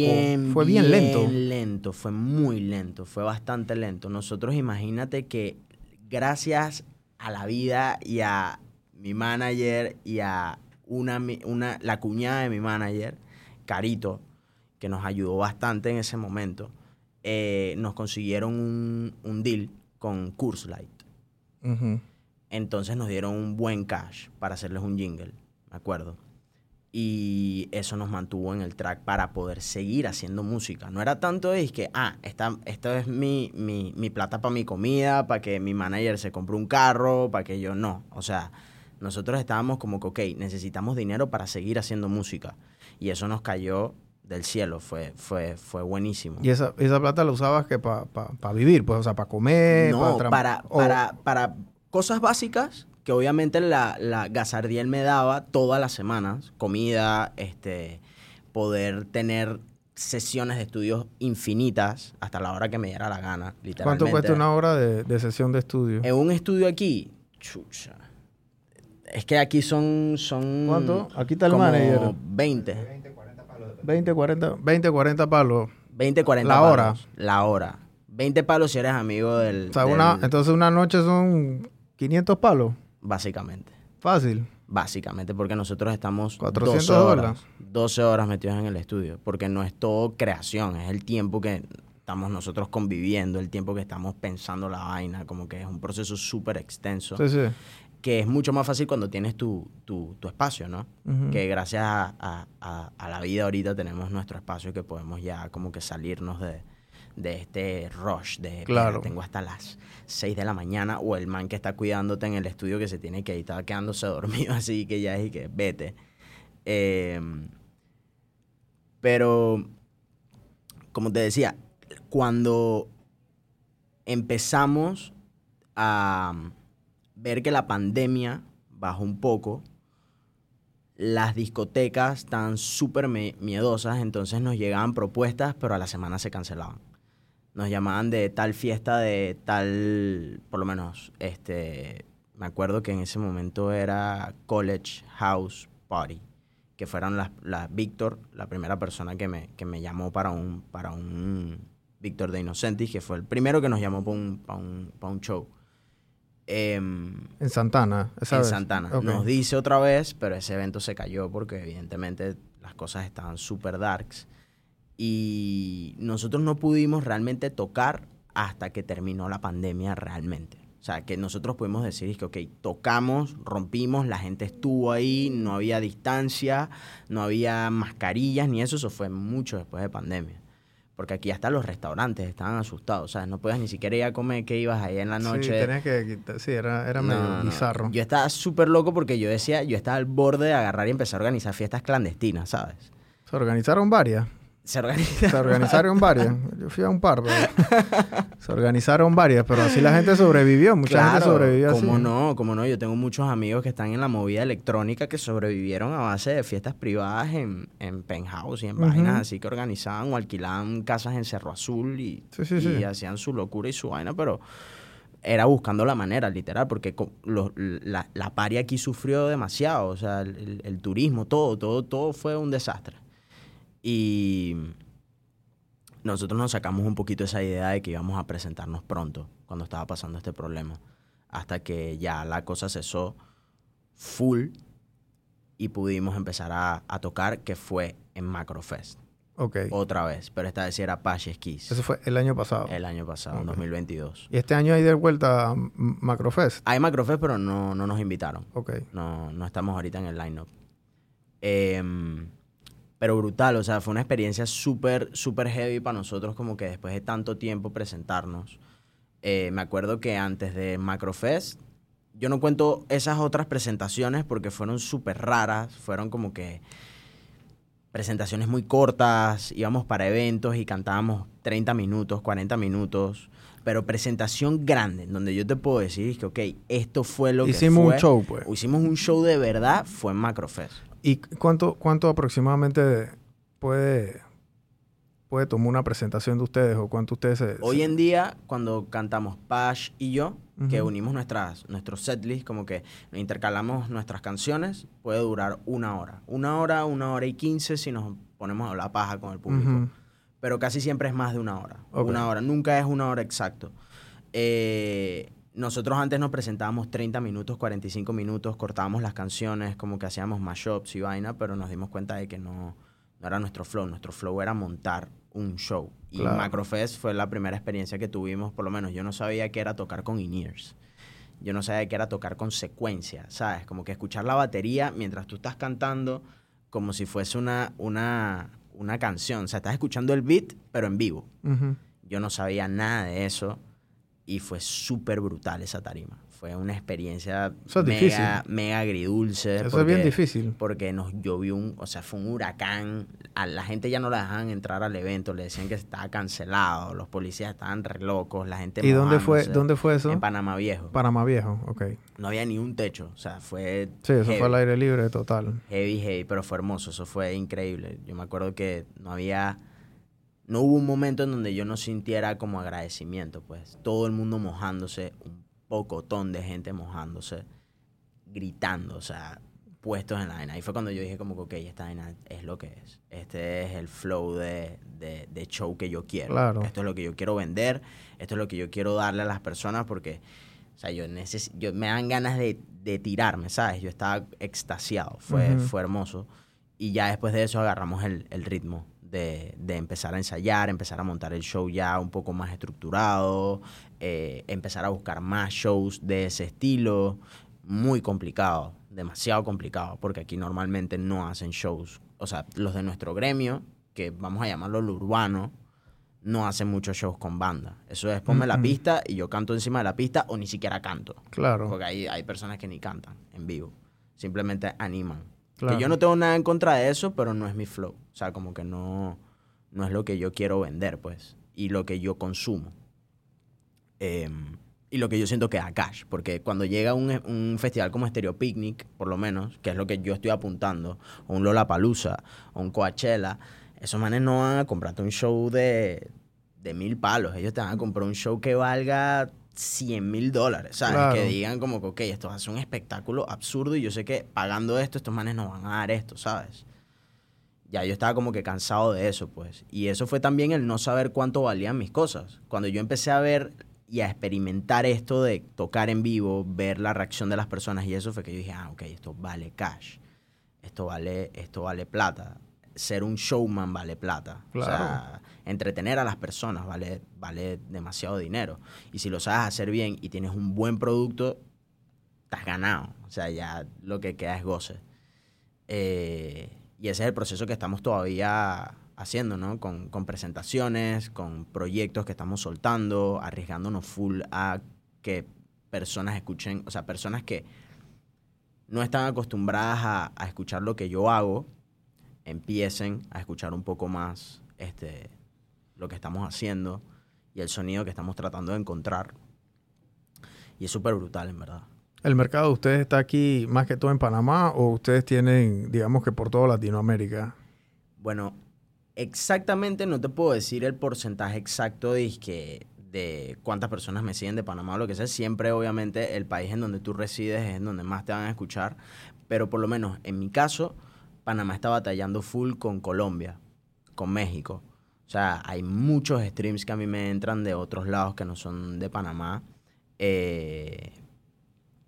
fue bien, lento. lento, fue muy lento, fue bastante lento. Nosotros imagínate que gracias a la vida y a mi manager y a una, una, la cuñada de mi manager, Carito, que nos ayudó bastante en ese momento, eh, nos consiguieron un, un deal con Curse Light. Entonces nos dieron un buen cash para hacerles un jingle, me acuerdo. Y eso nos mantuvo en el track para poder seguir haciendo música. No era tanto es que, ah, esta, esto es mi, mi, mi plata para mi comida, para que mi manager se compre un carro, para que yo no. O sea, nosotros estábamos como que, ok, necesitamos dinero para seguir haciendo música. Y eso nos cayó del cielo, fue, fue, fue buenísimo. ¿Y esa, esa plata la usabas que para vivir? Pues, o sea, para comer, no, para, para, para, cosas básicas que obviamente la, la Gazardiel me daba todas las semanas, comida, este, poder tener sesiones de estudios infinitas hasta la hora que me diera la gana, literalmente. ¿Cuánto cuesta una hora de, de sesión de estudio? En un estudio aquí, chucha. Es que aquí son... son ¿Cuánto? Aquí está el como manager. 20. 20, 40, 20, 40 palos. 20, 40 La hora. palos. La hora. 20 palos si eres amigo del... O sea, del- una, entonces una noche son 500 palos. Básicamente. Fácil. Básicamente, porque nosotros estamos 400 12 horas, dólares. 12 horas metidos en el estudio, porque no es todo creación, es el tiempo que estamos nosotros conviviendo, el tiempo que estamos pensando la vaina, como que es un proceso súper extenso, Sí, sí. que es mucho más fácil cuando tienes tu, tu, tu espacio, ¿no? Que gracias a, a- a- a la vida ahorita tenemos nuestro espacio que podemos ya como que salirnos de, de este rush de Claro. "Mira, tengo hasta las 6 de la mañana o el man que está cuidándote en el estudio que se tiene que ir, está quedándose [laughs] dormido así que ya es y que vete. Eh, pero, como te decía, cuando empezamos a ver que la pandemia bajó un poco, las discotecas están súper miedosas, entonces nos llegaban propuestas, pero a la semana se cancelaban. Nos llamaban de tal fiesta, de tal, por lo menos, este, me acuerdo que en ese momento era College House Party, que fueron las, las Víctor, la primera persona que me, que me llamó para un, para un Víctor de Innocentis, que fue el primero que nos llamó para un, para un, para un show. Em, En Santana. esa en vez. Santana. Nos dice otra vez, pero ese evento se cayó porque evidentemente las cosas estaban súper darks. Y nosotros no pudimos realmente tocar hasta que terminó la pandemia realmente. O sea, que nosotros pudimos decir es que, ok, tocamos, rompimos, la gente estuvo ahí, no había distancia, no había mascarillas ni eso, eso fue mucho después de pandemia. Porque aquí hasta los restaurantes estaban asustados, ¿sabes? No podías ni siquiera ir a comer, que ibas ahí en la noche. Sí, tenías que quitar- sí, era, era No, medio no. bizarro. Yo estaba súper loco porque yo decía, yo estaba al borde de agarrar y empezar a organizar fiestas clandestinas, ¿sabes? Se organizaron varias. Se organiza. Se organizaron varias. Yo fui a un par, pero [laughs] se organizaron varias, pero así la gente sobrevivió. Mucha gente sobrevivió así. ¿Cómo no? ¿Cómo no? Yo tengo muchos amigos que están en la movida electrónica que sobrevivieron a base de fiestas privadas en, en penthouse y en Ujú. vainas así que organizaban o alquilaban casas en Cerro Azul y, Sí, sí, y sí. hacían su locura y su vaina, pero era buscando la manera, literal, porque los- la, la pari aquí sufrió demasiado, o sea, el, el- el turismo, todo, todo, todo fue un desastre. Y nosotros nos sacamos un poquito esa idea de que íbamos a presentarnos pronto cuando estaba pasando este problema. Hasta que ya la cosa cesó full y pudimos empezar a, a tocar, que fue en Macrofest. Ok. Otra vez, pero esta vez sí era Pache Skis. Eso fue el año pasado. El año pasado, en Ok. 2022. Y este año hay de vuelta Macrofest. Hay Macrofest, pero no, no nos invitaron. Ok. No, no estamos ahorita en el lineup. Em, pero brutal, o sea, fue una experiencia súper, súper heavy para nosotros, como que después de tanto tiempo presentarnos. Eh, me acuerdo que antes de Macrofest, yo no cuento esas otras presentaciones porque fueron súper raras, fueron como que presentaciones muy cortas, íbamos para eventos y cantábamos 30 minutos, 40 minutos, pero presentación grande, donde yo te puedo decir que, ok, esto fue lo que Hicimos un show, pues. Hicimos un show de verdad, fue en Macrofest. ¿Y cuánto, cuánto aproximadamente puede, puede tomar una presentación de ustedes o cuánto ustedes se... Hoy se- en día, cuando cantamos Pash y yo, que unimos nuestras, nuestros setlist, como que intercalamos nuestras canciones, puede durar una hora. Una hora, una hora y quince si nos ponemos a hablar paja con el público. Pero casi siempre es más de una hora. Una hora, nunca es una hora exacto. Eh, nosotros antes nos presentábamos 30 minutos, 45 minutos, cortábamos las canciones, como que hacíamos mashups y vaina, pero nos dimos cuenta de que no, no era nuestro flow. Nuestro flow era montar un show. Y Claro. Macrofest fue la primera experiencia que tuvimos, por lo menos yo no sabía que era tocar con in-ears. Yo no sabía que era tocar con secuencia, ¿sabes? Como que escuchar la batería mientras tú estás cantando como si fuese una, una, una canción. O sea, estás escuchando el beat, pero en vivo. Yo no sabía nada de eso. Y fue súper brutal esa tarima. Fue una experiencia Eso es mega, difícil. mega agridulce. Eso es bien difícil. Porque nos llovió un, o sea, fue un huracán. A la gente ya no la dejaban entrar al evento, le decían que estaba cancelado, los policías estaban re locos, la gente ¿Y dónde fue, dónde fue eso? En Panamá Viejo. Panamá Viejo, ok. no había ni un techo, o sea, fue Sí, eso heavy, fue al aire libre total. heavy, heavy, pero fue hermoso, eso fue increíble. Yo me acuerdo que no había, no hubo un momento en donde yo no sintiera como agradecimiento, pues, todo el mundo mojándose, un pocotón de gente mojándose, gritando, o sea, puestos en la vaina. Ahí fue cuando yo dije como que, ok, esta vaina es lo que es. Este es el flow de, de, de show que yo quiero. Claro. Esto es lo que yo quiero vender, esto es lo que yo quiero darle a las personas porque, o sea, yo, neces yo me dan ganas de, de tirarme, ¿sabes? Yo estaba extasiado, fue, Ujú. fue hermoso. Y ya después de eso agarramos el, el ritmo de, de empezar a ensayar, empezar a montar el show ya un poco más estructurado, eh, empezar a buscar más shows de ese estilo. Muy complicado, demasiado complicado, porque aquí normalmente no hacen shows. O sea, los de nuestro gremio, que vamos a llamarlo lo urbano, no hacen muchos shows con banda. Eso es ponme la pista y yo canto encima de la pista o ni siquiera canto. Claro. Porque hay, hay personas que ni cantan en vivo. Simplemente animan. Claro. Que yo no tengo nada en contra de eso, pero no es mi flow. O sea, como que no, no es lo que yo quiero vender, pues. Y lo que yo consumo. Em, y lo que yo siento que da cash. Porque cuando llega un, un festival como Stereo Picnic, por lo menos, que es lo que yo estoy apuntando, o un Lollapalooza, o un Coachella, esos manes no van a comprarte un show de, de mil palos. Ellos te van a comprar un show que valga 100 mil dólares, ¿sabes? Claro. Que digan como que, ok, esto ser un espectáculo absurdo y yo sé que pagando esto, estos manes nos van a dar esto, ¿sabes? Ya yo estaba como que cansado de eso, pues. Y eso fue también el no saber cuánto valían mis cosas. Cuando yo empecé a ver y a experimentar esto de tocar en vivo, ver la reacción de las personas y eso fue que yo dije, ah, ok, esto vale cash. Esto vale, esto vale plata. Ser un showman vale plata. O sea, Claro. Entretener a las personas vale, vale demasiado dinero. Y si lo sabes hacer bien y tienes un buen producto, estás ganado. O sea, ya lo que queda es goce. Eh, y ese es el proceso que estamos todavía haciendo, ¿no? Con, con presentaciones, con proyectos que estamos soltando, arriesgándonos full a que personas escuchen, o sea, personas que no están acostumbradas a, a escuchar lo que yo hago, empiecen a escuchar un poco más este, lo que estamos haciendo y el sonido que estamos tratando de encontrar. Y es súper brutal, en verdad. ¿El mercado de ustedes está aquí más que todo en Panamá o ustedes tienen, digamos que por toda Latinoamérica? Bueno, exactamente no te puedo decir el porcentaje exacto de, que- de cuántas personas me siguen de Panamá o lo que sea. Siempre, obviamente, el país en donde tú resides es en donde más te van a escuchar. Pero por lo menos en mi caso, Panamá está batallando full con Colombia, con México. O sea, hay muchos streams que a mí me entran de otros lados que no son de Panamá. Eh,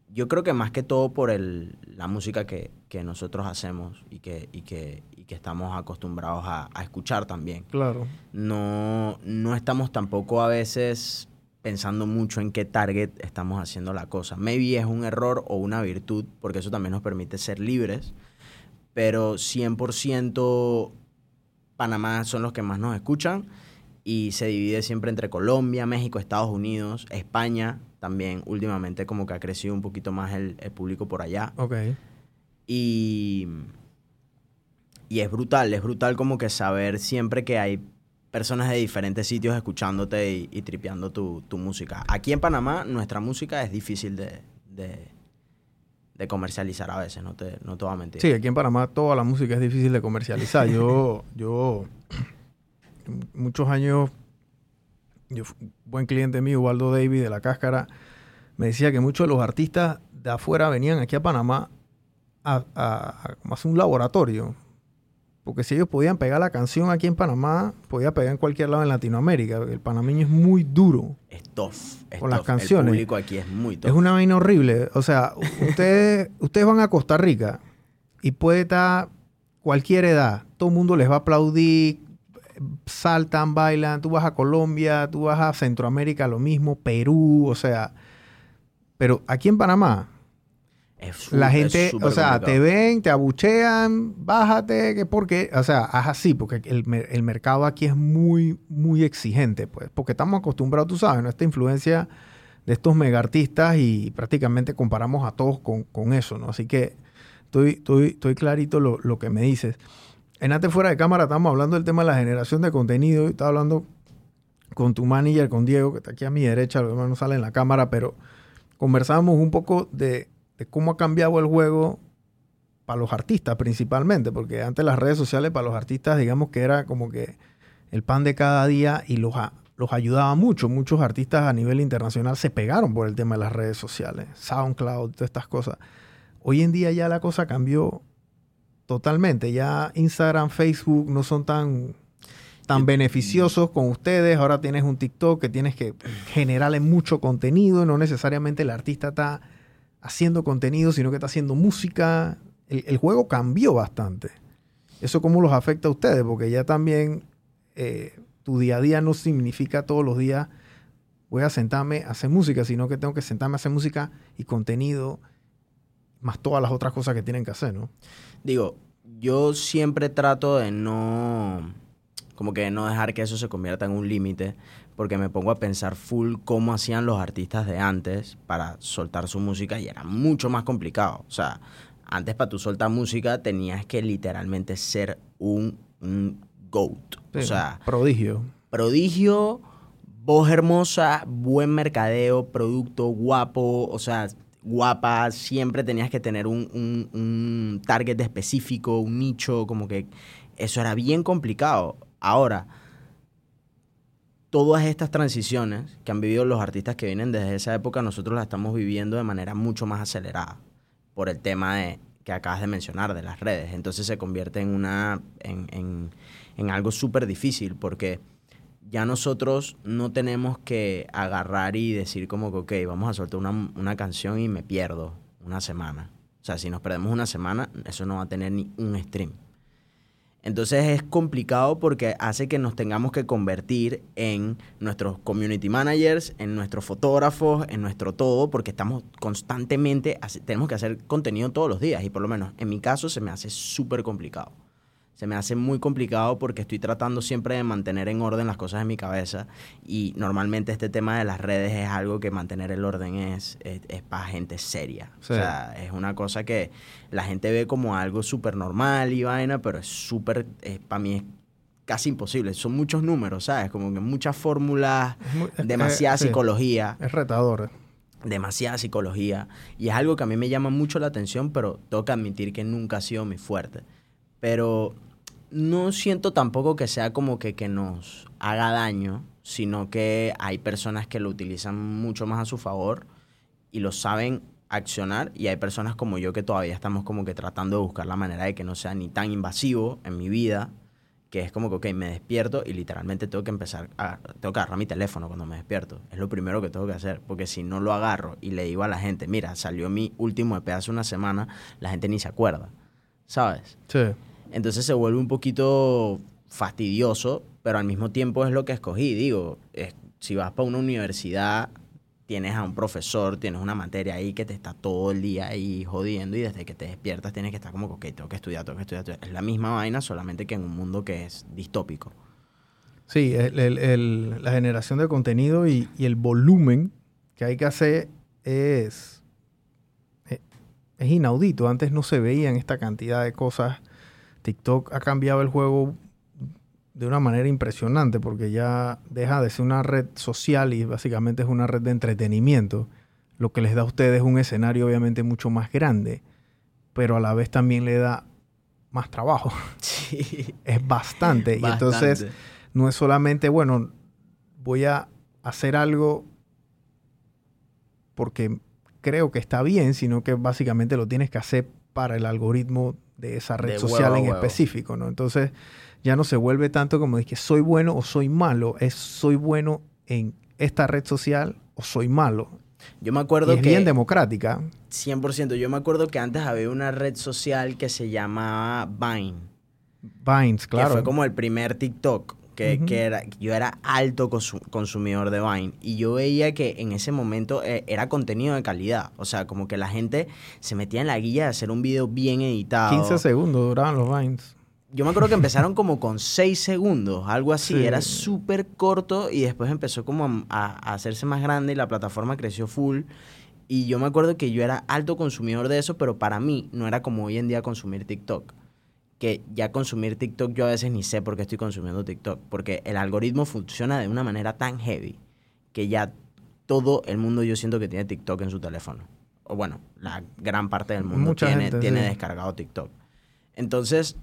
yo creo que más que todo por el, la música que, que nosotros hacemos y que, y que, y que estamos acostumbrados a, a escuchar también. Claro. No, no estamos tampoco a veces pensando mucho en qué target estamos haciendo la cosa. Maybe es un error o una virtud, porque eso también nos permite ser libres, pero 100% Panamá son los que más nos escuchan y se divide siempre entre Colombia, México, Estados Unidos, España también últimamente como que ha crecido un poquito más el, el público por allá. Ok. Y, y es brutal, es brutal como que saber siempre que hay personas de diferentes sitios escuchándote y, y tripeando tu, tu música. Aquí en Panamá nuestra música es difícil de, de, de comercializar a veces, no te, no te voy a mentir. Sí, aquí en Panamá toda la música es difícil de comercializar. Yo, [laughs] yo, muchos años, yo, un buen cliente mío, Waldo David de La Cáscara, me decía que muchos de los artistas de afuera venían aquí a Panamá a, a- a como hacer un laboratorio. Porque si ellos podían pegar la canción aquí en Panamá, podía pegar en cualquier lado en Latinoamérica. El panameño es muy duro. Es tough. es Con las canciones. El público aquí es muy tough. Es una vaina horrible. O sea, [laughs] ustedes, ustedes van a Costa Rica y puede estar cualquier edad. Todo el mundo les va a aplaudir, saltan, bailan. Tú vas a Colombia, tú vas a Centroamérica, lo mismo, Perú, o sea. Pero aquí en Panamá, Es La gente, o sea, complicado. te ven, te abuchean, bájate, que porque, o sea, haz así, porque el, el mercado aquí es muy, muy exigente, pues, porque estamos acostumbrados, tú sabes, ¿no? Esta influencia de estos mega artistas y prácticamente comparamos a todos con, con eso, ¿no? Así que estoy, estoy, estoy clarito lo, lo que me dices. En antes fuera de cámara estamos hablando del tema de la generación de contenido y estaba hablando con tu manager, con Diego, que está aquí a mi derecha, lo demás no sale en la cámara, pero conversábamos un poco de, de cómo ha cambiado el juego para los artistas principalmente, porque antes las redes sociales para los artistas, digamos que era como que el pan de cada día y los, a- los ayudaba mucho. Muchos artistas a nivel internacional se pegaron por el tema de las redes sociales, SoundCloud, todas estas cosas. Hoy en día ya la cosa cambió totalmente. Ya Instagram, Facebook no son tan, tan beneficiosos con ustedes. Ahora tienes un TikTok que tienes que generarle mucho contenido. No necesariamente el artista está haciendo contenido, sino que está haciendo música. El, el juego cambió bastante. ¿Eso cómo los afecta a ustedes? Porque ya también eh, tu día a día no significa todos los días voy a sentarme a hacer música, sino que tengo que sentarme a hacer música y contenido, más todas las otras cosas que tienen que hacer, ¿no? Digo, yo siempre trato de no, como que no dejar que eso se convierta en un límite, porque me pongo a pensar full cómo hacían los artistas de antes para soltar su música y era mucho más complicado. O sea, antes para tú soltar música tenías que literalmente ser un, un GOAT. O sea, prodigio. prodigio, voz hermosa, buen mercadeo, producto guapo, o sea, guapa, siempre tenías que tener un, un- un target específico, un nicho, como que eso era bien complicado. Ahora, todas estas transiciones que han vivido los artistas que vienen desde esa época, nosotros las estamos viviendo de manera mucho más acelerada por el tema de, que acabas de mencionar de las redes. Entonces se convierte en, una, en, en- en algo súper difícil porque ya nosotros no tenemos que agarrar y decir como que, ok, vamos a soltar una, una canción y me pierdo una semana. O sea, si nos perdemos una semana, eso no va a tener ni un stream. Entonces es complicado porque hace que nos tengamos que convertir en nuestros community managers, en nuestros fotógrafos, en nuestro todo, porque estamos constantemente, tenemos que hacer contenido todos los días y por lo menos en mi caso se me hace súper complicado. Se me hace muy complicado porque estoy tratando siempre de mantener en orden las cosas en mi cabeza y normalmente este tema de las redes es algo que mantener el orden es, es, es para gente seria. Sí. O sea, es una cosa que la gente ve como algo súper normal y vaina, pero es súper, para mí es casi imposible. Son muchos números, ¿sabes? Como que muchas fórmulas, demasiada eh, sí, psicología Es retador. demasiada psicología y es algo que a mí me llama mucho la atención, pero tengo que admitir que nunca ha sido mi fuerte. Pero no siento tampoco que sea como que, que nos haga daño, sino que hay personas que lo utilizan mucho más a su favor y lo saben accionar y hay personas como yo que todavía estamos como que tratando de buscar la manera de que no sea ni tan invasivo en mi vida, que es como que, ok, me despierto y literalmente tengo que empezar a, tengo que agarrar mi teléfono cuando me despierto. Es lo primero que tengo que hacer, porque si no lo agarro y le digo a la gente, mira, salió mi último EP hace una semana, la gente ni se acuerda, ¿sabes? Sí. Entonces se vuelve un poquito fastidioso, pero al mismo tiempo es lo que escogí. Digo, si vas para una universidad, tienes a un profesor, tienes una materia ahí que te está todo el día ahí jodiendo y desde que te despiertas tienes que estar como, ok, tengo que estudiar, tengo que estudiar. tengo que-". Es la misma vaina, solamente que en un mundo que es distópico. Sí, la generación de contenido y, el volumen que hay que hacer es, es, es inaudito. Antes no se veían esta cantidad de cosas. TikTok ha cambiado el juego de una manera impresionante porque ya deja de ser una red social y básicamente es una red de entretenimiento. Lo que les da a ustedes un escenario obviamente mucho más grande, pero a la vez también le da más trabajo. [laughs] [laughs] Sí. Es bastante. Y entonces no es solamente, bueno, voy a hacer algo porque creo que está bien, sino que básicamente lo tienes que hacer para el algoritmo de esa red De social huevo en huevo. específico, ¿no? Entonces ya no se vuelve tanto como de que soy bueno o soy malo, es soy bueno en esta red social o soy malo. Yo me Y acuerdo es que... bien democrática. 100%. Yo me acuerdo que antes había una red social que se llamaba Vine. Vines, claro. Que fue como el primer TikTok. Que, que era, yo era alto consumidor de Vine y yo veía que en ese momento eh, era contenido de calidad. O sea, como que la gente se metía en la guía de hacer un video bien editado. 15 segundos duraban los Vines. Yo me acuerdo que empezaron como [laughs] con 6 segundos, algo así. Era súper corto y después empezó como a, hacerse más grande y la plataforma creció full. Y yo me acuerdo que yo era alto consumidor de eso, pero para mí no era como hoy en día consumir TikTok que ya consumir TikTok yo a veces ni sé por qué estoy consumiendo TikTok, porque el algoritmo funciona de una manera tan heavy que ya todo el mundo yo siento que tiene TikTok en su teléfono. O bueno, la gran parte del mundo tiene, tiene descargado TikTok. Entonces,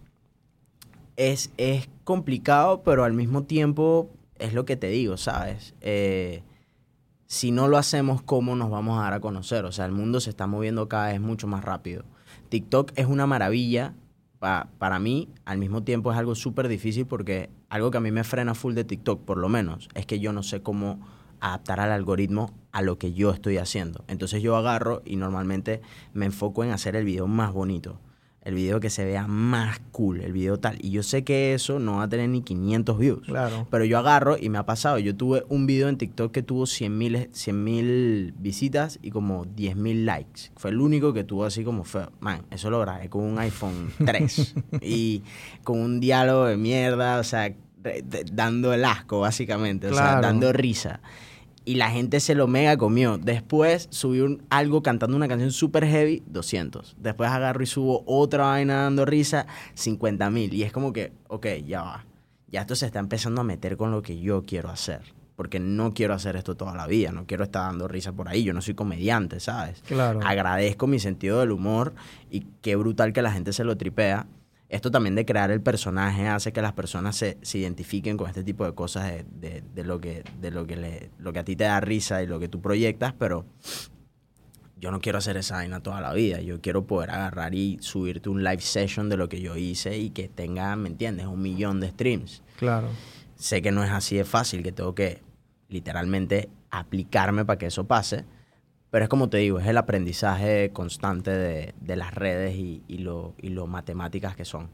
es, es complicado, pero al mismo tiempo es lo que te digo, ¿sabes? Eh, si no lo hacemos, ¿cómo nos vamos a dar a conocer? O sea, el mundo se está moviendo cada vez mucho más rápido. TikTok es una maravilla para mí, al mismo tiempo es algo súper difícil porque algo que a mí me frena full de TikTok, por lo menos, es que yo no sé cómo adaptar al algoritmo a lo que yo estoy haciendo. Entonces yo agarro y normalmente me enfoco en hacer el video más bonito el video que se vea más cool, el video tal. Y yo sé que eso no va a tener ni 500 views. Claro. Pero yo agarro y me ha pasado. Yo tuve un video en TikTok que tuvo 100 mil visitas y como 10 mil likes. Fue el único que tuvo así como. Man, eso lo grabé con un iPhone [laughs] 3 y con un diálogo de mierda, o sea, dando el asco básicamente, o sea, dando risa y la gente se lo mega comió. Después subí un, algo cantando una canción super heavy, 200. Después agarro y subo otra vaina dando risa, 50 mil. Y es como que, ok, ya va. Ya esto se está empezando a meter con lo que yo quiero hacer. Porque no quiero hacer esto toda la vida, no quiero estar dando risa por ahí. Yo no soy comediante, ¿sabes? Claro. Agradezco mi sentido del humor y qué brutal que la gente se lo tripea esto también de crear el personaje hace que las personas se, identifiquen con este tipo de cosas de, lo, que, de lo, que le, lo que a ti te da risa y lo que tú proyectas, pero yo no quiero hacer esa vaina toda la vida. Yo quiero poder agarrar y subirte un live session de lo que yo hice y que tenga, ¿me entiendes?, un millón de streams. Claro. Sé que no es así de fácil, que tengo que literalmente aplicarme para que eso pase pero es como te digo, es el aprendizaje constante de, las redes y, lo, y lo matemáticas que son.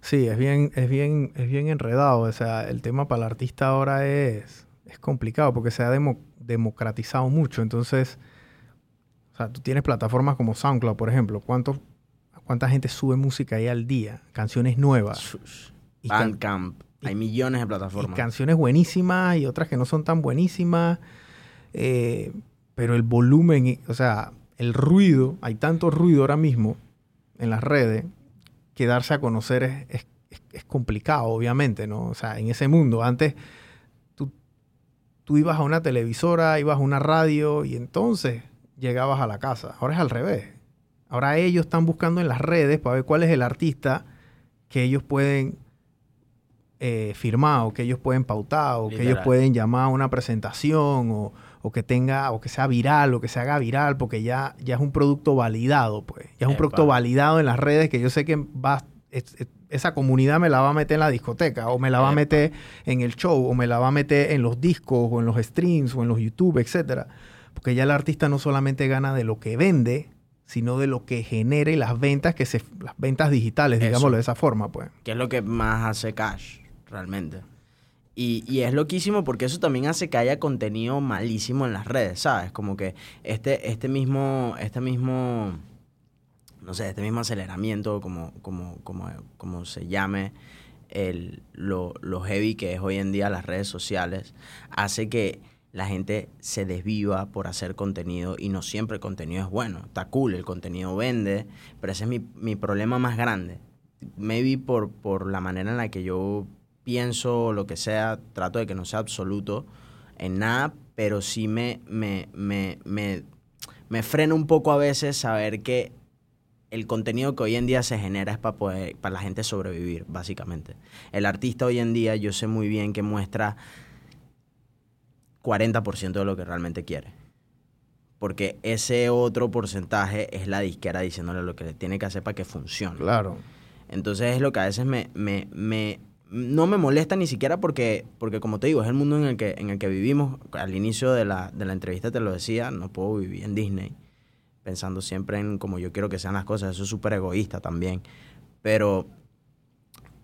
Sí, es bien, es bien, es bien enredado. O sea, el tema para el artista ahora es, es complicado porque se ha democratizado mucho. Entonces, o sea, tú tienes plataformas como SoundCloud, por ejemplo. ¿Cuánto, ¿Cuánta gente sube música ahí al día? Canciones nuevas. Bandcamp. Hay millones de plataformas. Y canciones buenísimas y otras que no son tan buenísimas. Eh, pero el volumen, o sea, el ruido, hay tanto ruido ahora mismo en las redes que darse a conocer es, complicado, obviamente, ¿no? O sea, en ese mundo, antes tú, tú ibas a una televisora, ibas a una radio y entonces llegabas a la casa. Ahora es al revés. Ahora ellos están buscando en las redes para ver cuál es el artista que ellos pueden eh, firmar o que ellos pueden pautar o que ellos pueden llamar a una presentación o, o que tenga, o que sea viral, o que se haga viral, porque ya, ya es un producto validado, pues. Ya es un producto validado en las redes que yo sé que va, esa comunidad me la va a meter en la discoteca, o me la va a meter en el show, o me la va a meter en los discos, o en los streams, o en los YouTube, etcétera. Porque ya el artista no solamente gana de lo que vende, sino de lo que genere las ventas que se, las ventas digitales, digámoslo de esa forma, pues. Que es lo que más hace cash, realmente. Y, es loquísimo porque eso también hace que haya contenido malísimo en las redes, ¿sabes? Como que este, este mismo, este mismo, no sé, este mismo aceleramiento, como, como, como, como se llame, el, lo, lo heavy que es hoy en día las redes sociales, hace que la gente se desviva por hacer contenido y no siempre el contenido es bueno. Está cool, el contenido vende, pero ese es mi, mi problema más grande. Maybe por, por la manera en la que yo pienso lo que sea, trato de que no sea absoluto en nada, pero sí me, me, me, me, me frena un poco a veces saber que el contenido que hoy en día se genera es para, poder, para la gente sobrevivir, básicamente. El artista hoy en día yo sé muy bien que muestra 40% de lo que realmente quiere. Porque ese otro porcentaje es la disquera diciéndole lo que le tiene que hacer para que funcione. Claro. Entonces es lo que a veces me, me, me, no me molesta ni siquiera porque, porque como te digo, es el mundo en el que, en el que vivimos. Al inicio de la, de la entrevista te lo decía, no puedo vivir en Disney pensando siempre en como yo quiero que sean las cosas. Eso es súper egoísta también. Pero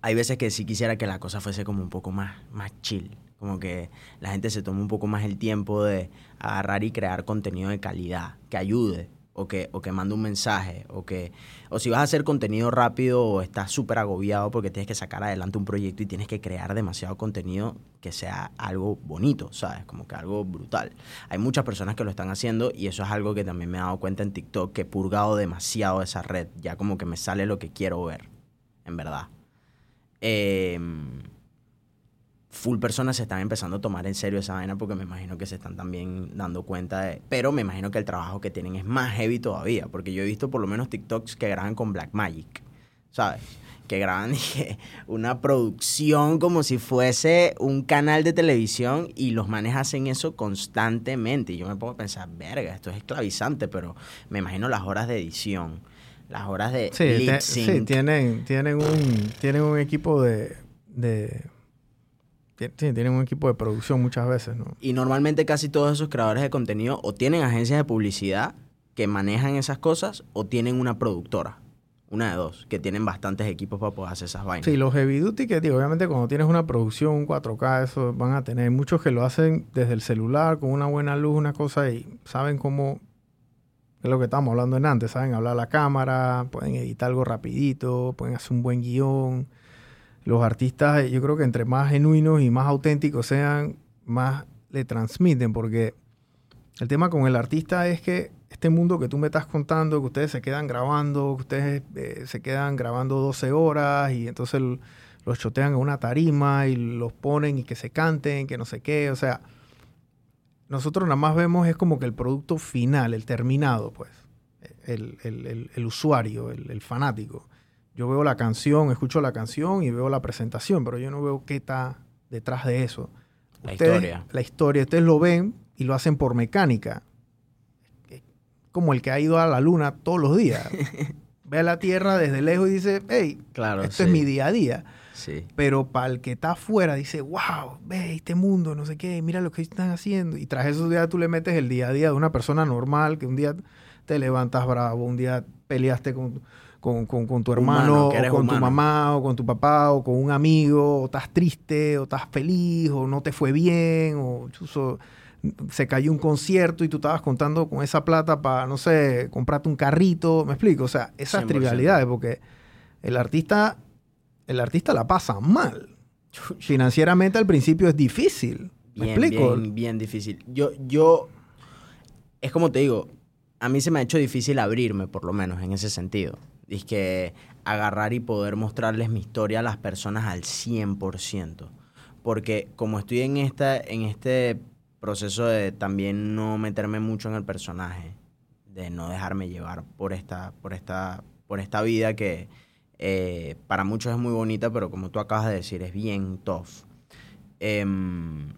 hay veces que sí quisiera que la cosa fuese como un poco más, más chill. Como que la gente se tome un poco más el tiempo de agarrar y crear contenido de calidad, que ayude, o que, o que un mensaje, o que, o si vas a hacer contenido rápido o estás súper agobiado porque tienes que sacar adelante un proyecto y tienes que crear demasiado contenido que sea algo bonito, ¿sabes? Como que algo brutal. Hay muchas personas que lo están haciendo y eso es algo que también me he dado cuenta en TikTok, que he purgado demasiado esa red, ya como que me sale lo que quiero ver, en verdad. Eh, full personas se están empezando a tomar en serio esa vaina porque me imagino que se están también dando cuenta de... Pero me imagino que el trabajo que tienen es más heavy todavía, porque yo he visto por lo menos TikToks que graban con Black Magic, ¿sabes? Que graban [laughs] dije, una producción como si fuese un canal de televisión y los manes hacen eso constantemente. Y yo me pongo a pensar, verga, esto es esclavizante, pero me imagino las horas de edición, las horas de sí, sí tienen, tienen, un, tienen un equipo de Sí, tienen un equipo de producción muchas veces, ¿no? Y normalmente casi todos esos creadores de contenido o tienen agencias de publicidad que manejan esas cosas o tienen una productora. Una de dos, que tienen bastantes equipos para poder hacer esas vainas. Sí, los heavy duty que, digo, obviamente cuando tienes una producción, un 4K, eso van a tener. Muchos que lo hacen desde el celular, con una buena luz, una cosa, y saben cómo, es lo que estábamos hablando en antes, saben hablar a la cámara, pueden editar algo rapidito, pueden hacer un buen guion los artistas, eh, yo creo que entre más genuinos y más auténticos sean, más le transmiten, porque el tema con el artista es que este mundo que tú me estás contando, que ustedes se quedan grabando, que ustedes eh, se quedan grabando 12 horas y entonces los chotean en una tarima y los ponen y que se canten, que no sé qué, o sea, nosotros nada más vemos es como que el producto final, el terminado, pues, el usuario, el fanático. Yo veo la canción, escucho la canción y veo la presentación, pero yo no veo qué está detrás de eso. La historia. La historia. Ustedes lo ven y lo hacen por mecánica. Como el que ha ido a la luna todos los días. [laughs] Ve a la Tierra desde lejos y dice, hey, claro, esto es mi día a día. Sí. Pero para el que está afuera dice, wow, ve este mundo, no sé qué, mira lo que están haciendo. Y tras esos días tú le metes el día a día de una persona normal, que un día te levantas bravo, un día peleaste con con, con, tu hermano, o con tu mamá, o con tu papá, o con un amigo, o estás triste, o estás feliz, o no te fue bien, o se cayó un concierto y tú estabas contando con esa plata para, no sé, comprarte un carrito, me explico, o sea, esas trivialidades, porque el artista, el artista la pasa mal. Financieramente al principio es difícil. ¿Me explico? Bien, bien difícil. Yo, yo, es como te digo, a mí se me ha hecho difícil abrirme, por lo menos, en ese sentido es que agarrar y poder mostrarles mi historia a las personas al 100%. Porque como estoy en, esta, en este proceso de también no meterme mucho en el personaje, de no dejarme llevar por esta, por esta, por esta vida que eh, para muchos es muy bonita, pero como tú acabas de decir, es bien tough. Em,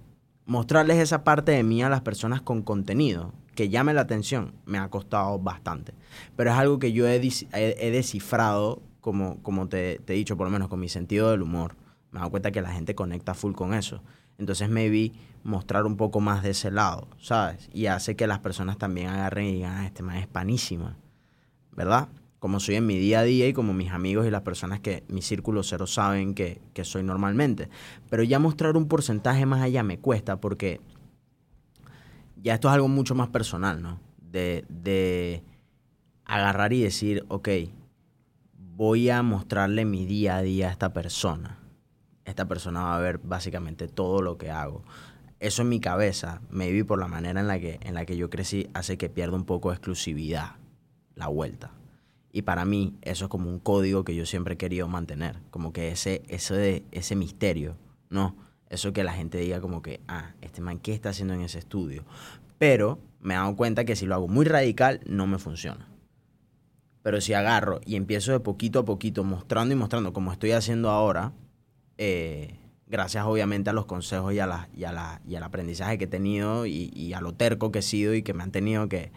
mostrarles esa parte de mí a las personas con contenido que llame la atención me ha costado bastante. Pero es algo que yo he, descifrado, como, como te, he dicho, por lo menos con mi sentido del humor. Me he dado cuenta que la gente conecta full con eso. Entonces maybe mostrar un poco más de ese lado, ¿sabes? Y hace que las personas también agarren y digan, ah, este man es panísima, ¿verdad? Como soy en mi día a día y como mis amigos y las personas que mi círculo cero saben que, que soy normalmente. Pero ya mostrar un porcentaje más allá me cuesta porque ya esto es algo mucho más personal, ¿no? De, agarrar y decir, ok, voy a mostrarle mi día a día a esta persona. Esta persona va a ver básicamente todo lo que hago. Eso en mi cabeza, maybe por la manera en la que, en la que yo crecí, hace que pierda un poco de exclusividad la vuelta. Y para mí eso es como un código que yo siempre he querido mantener, como que ese, ese, ese misterio, ¿no? Eso que la gente diga como que, ah, este man, ¿qué está haciendo en ese estudio? Pero me he dado cuenta que si lo hago muy radical, no me funciona. Pero si agarro y empiezo de poquito a poquito, mostrando y mostrando, como estoy haciendo ahora, eh, gracias obviamente a los consejos y, a la, y, y al aprendizaje que he tenido y, a lo terco que he sido y que me han tenido que,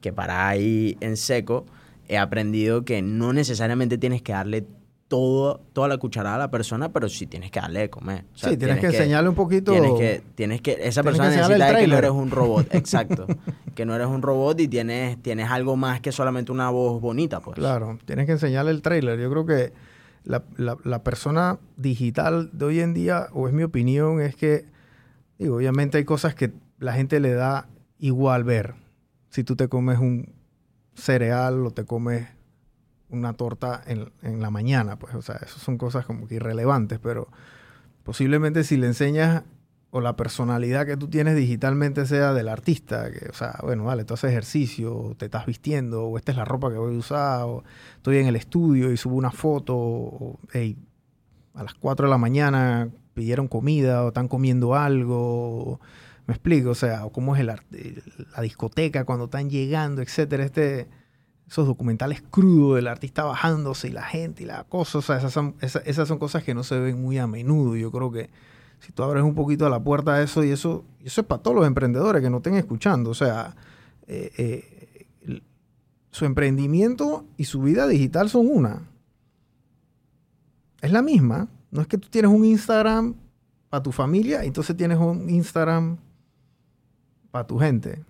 que parar ahí en seco, he aprendido que no necesariamente tienes que darle todo, toda la cucharada a la persona, pero sí tienes que darle de comer. sí, tienes, que, enseñarle un poquito. Tienes que, tienes que esa persona necesita que no eres un robot, [laughs] exacto. que no eres un robot y tienes, tienes algo más que solamente una voz bonita, pues. Claro, tienes que enseñarle el trailer. Yo creo que la, la, la persona digital de hoy en día, o es mi opinión, es que, digo, obviamente hay cosas que la gente le da igual ver. Si tú te comes un cereal o te comes una torta en, en la mañana, pues, o sea, eso son cosas como que irrelevantes, pero posiblemente si le enseñas o la personalidad que tú tienes digitalmente sea del artista, que, o sea, bueno, vale, tú haces ejercicio, te estás vistiendo, o esta es la ropa que voy a usar, o estoy en el estudio y subo una foto, o hey, a las 4 de la mañana pidieron comida, o están comiendo algo, me explico, o sea, o cómo es el, la discoteca cuando están llegando, etcétera, este, esos documentales crudos del artista bajándose y la gente y la cosa, o sea, esas son, esas, esas son cosas que no se ven muy a menudo, yo creo que si tú abres un poquito la puerta a eso y eso, eso es para todos los emprendedores que no estén escuchando. O sea, eh, eh, su emprendimiento y su vida digital son una. Es la misma. No es que tú tienes un Instagram para tu familia y entonces tienes un Instagram para tu gente.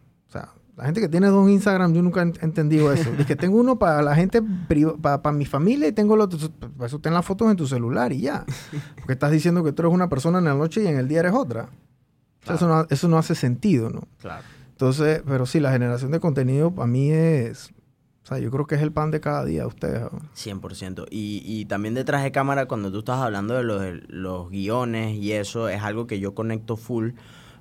La gente que tiene dos Instagram, yo nunca he entendido eso. [laughs] Es que tengo uno para la gente, para, mi familia y tengo el otro. Para eso ten las fotos en tu celular y ya. [laughs] Porque estás diciendo que tú eres una persona en la noche y en el día eres otra. O sea, eso, no, eso no hace sentido, ¿no? Claro. Entonces, pero sí, la generación de contenido para mí es... O sea, yo creo que es el pan de cada día de ustedes. ¿no? 100%. Y, y también detrás de cámara, cuando tú estás hablando de los, los guiones y eso, es algo que yo conecto full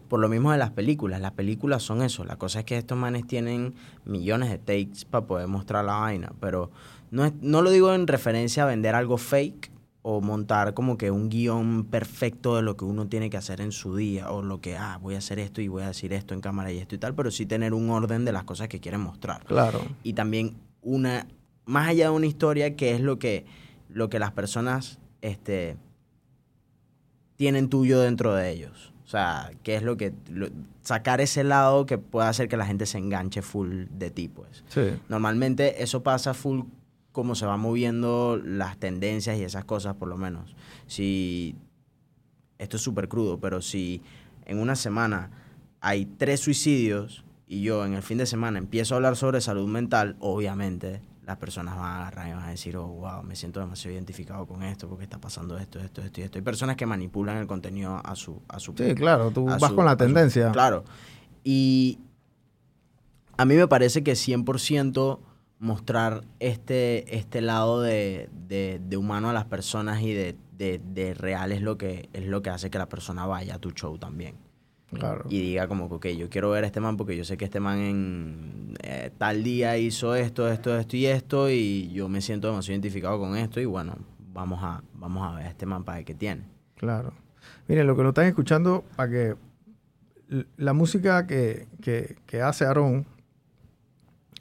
por lo mismo de las películas. Las películas son eso. La cosa es que estos manes tienen millones de takes para poder mostrar la vaina. Pero no, es, no lo digo en referencia a vender algo fake o montar como que un guion perfecto de lo que uno tiene que hacer en su día o lo que, ah, voy a hacer esto y voy a decir esto en cámara y esto y tal, pero sí tener un orden de las cosas que quieren mostrar. Claro. Y también una, más allá de una historia, que es lo que, lo que las personas este, tienen tuyo dentro de ellos. O sea, qué es lo que... lo- sacar ese lado que pueda hacer que la gente se enganche full de ti, pues. Sí. Normalmente eso pasa full como se van moviendo las tendencias y esas cosas, por lo menos. Si... Esto es súper crudo, pero si en una semana hay tres suicidios y yo en el fin de semana empiezo a hablar sobre salud mental, obviamente las personas van a agarrar y van a decir, oh, wow, me siento demasiado identificado con esto porque está pasando esto, esto, esto y esto. Hay personas que manipulan el contenido a su... A su Sí, claro, tú vas su- con la su- tendencia. claro. Y a mí me parece que 100% mostrar este, este lado de, de- de humano a las personas y de, de- de real es lo, que, es lo que hace que la persona vaya a tu show también. Claro. Y diga como que, ok, yo quiero ver a este man porque yo sé que este man en eh, tal día hizo esto, esto, esto y esto y yo me siento demasiado identificado con esto y bueno, vamos a, vamos a ver a este man para ver qué tiene. Claro. Miren, lo que lo están escuchando, para que la música que, que- que hace Aarón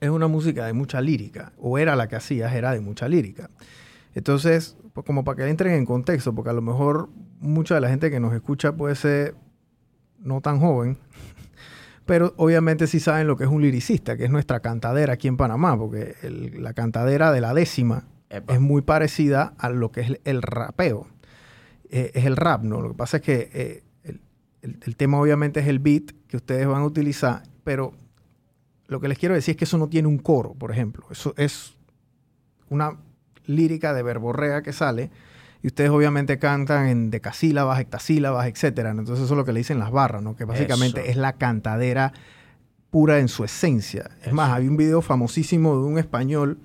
es una música de mucha lírica, o era la que hacías, era de mucha lírica. Entonces, pues, como para que entren en contexto, porque a lo mejor mucha de la gente que nos escucha puede ser no tan joven, pero obviamente sí saben lo que es un liricista, que es nuestra cantadera aquí en Panamá, porque el- la cantadera de la décima Epa. es muy parecida a lo que es el, el rapeo. Eh, es el rap, ¿no? Lo que pasa es que eh, el, el- el tema obviamente es el beat que ustedes van a utilizar, pero lo que les quiero decir es que eso no tiene un coro, por ejemplo. Eso es una lírica de verborrea que sale y ustedes obviamente cantan en decasílabas, hectasílabas, etcétera. ¿no? Entonces eso es lo que le dicen las barras, ¿no? Que básicamente Eso. es la cantadera pura en su esencia. Es más, había un video famosísimo de un español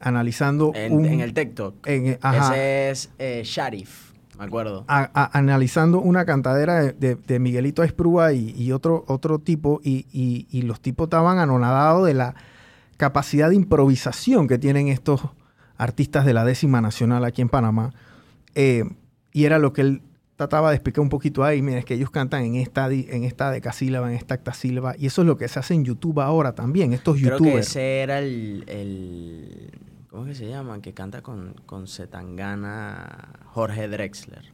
analizando En, un, en el TikTok. en- ajá, Ese es eh, Sharif, me acuerdo. a- a- analizando una cantadera de, de- de Miguelito Esprúa y, y otro, otro tipo, y, y- y los tipos estaban anonadados de la capacidad de improvisación que tienen estos artistas de la décima nacional aquí en Panamá. Eh, y era lo que él trataba de explicar un poquito ahí. Mira, es que ellos cantan en esta, en esta decasílaba, en esta octasílaba, y eso es lo que se hace en YouTube ahora también, estos Creo que youtubers. ese era el, el- ¿Cómo es que se llama? Que canta con, con Zetangana Jorge Drexler.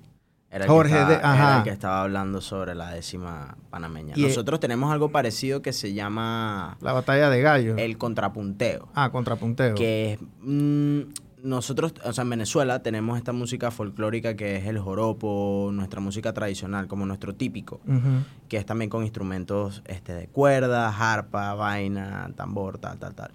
Era el, Jorge que estaba, de- ajá. era el que estaba hablando sobre la décima panameña. Y, eh, Nosotros tenemos algo parecido que se llama La batalla de gallos. el contrapunteo. ah, contrapunteo. que es, mm, nosotros, o sea, en Venezuela tenemos esta música folclórica que es el joropo, nuestra música tradicional, como nuestro típico, que es también con instrumentos este, de cuerda, harpa, vaina, tambor, tal, tal, tal.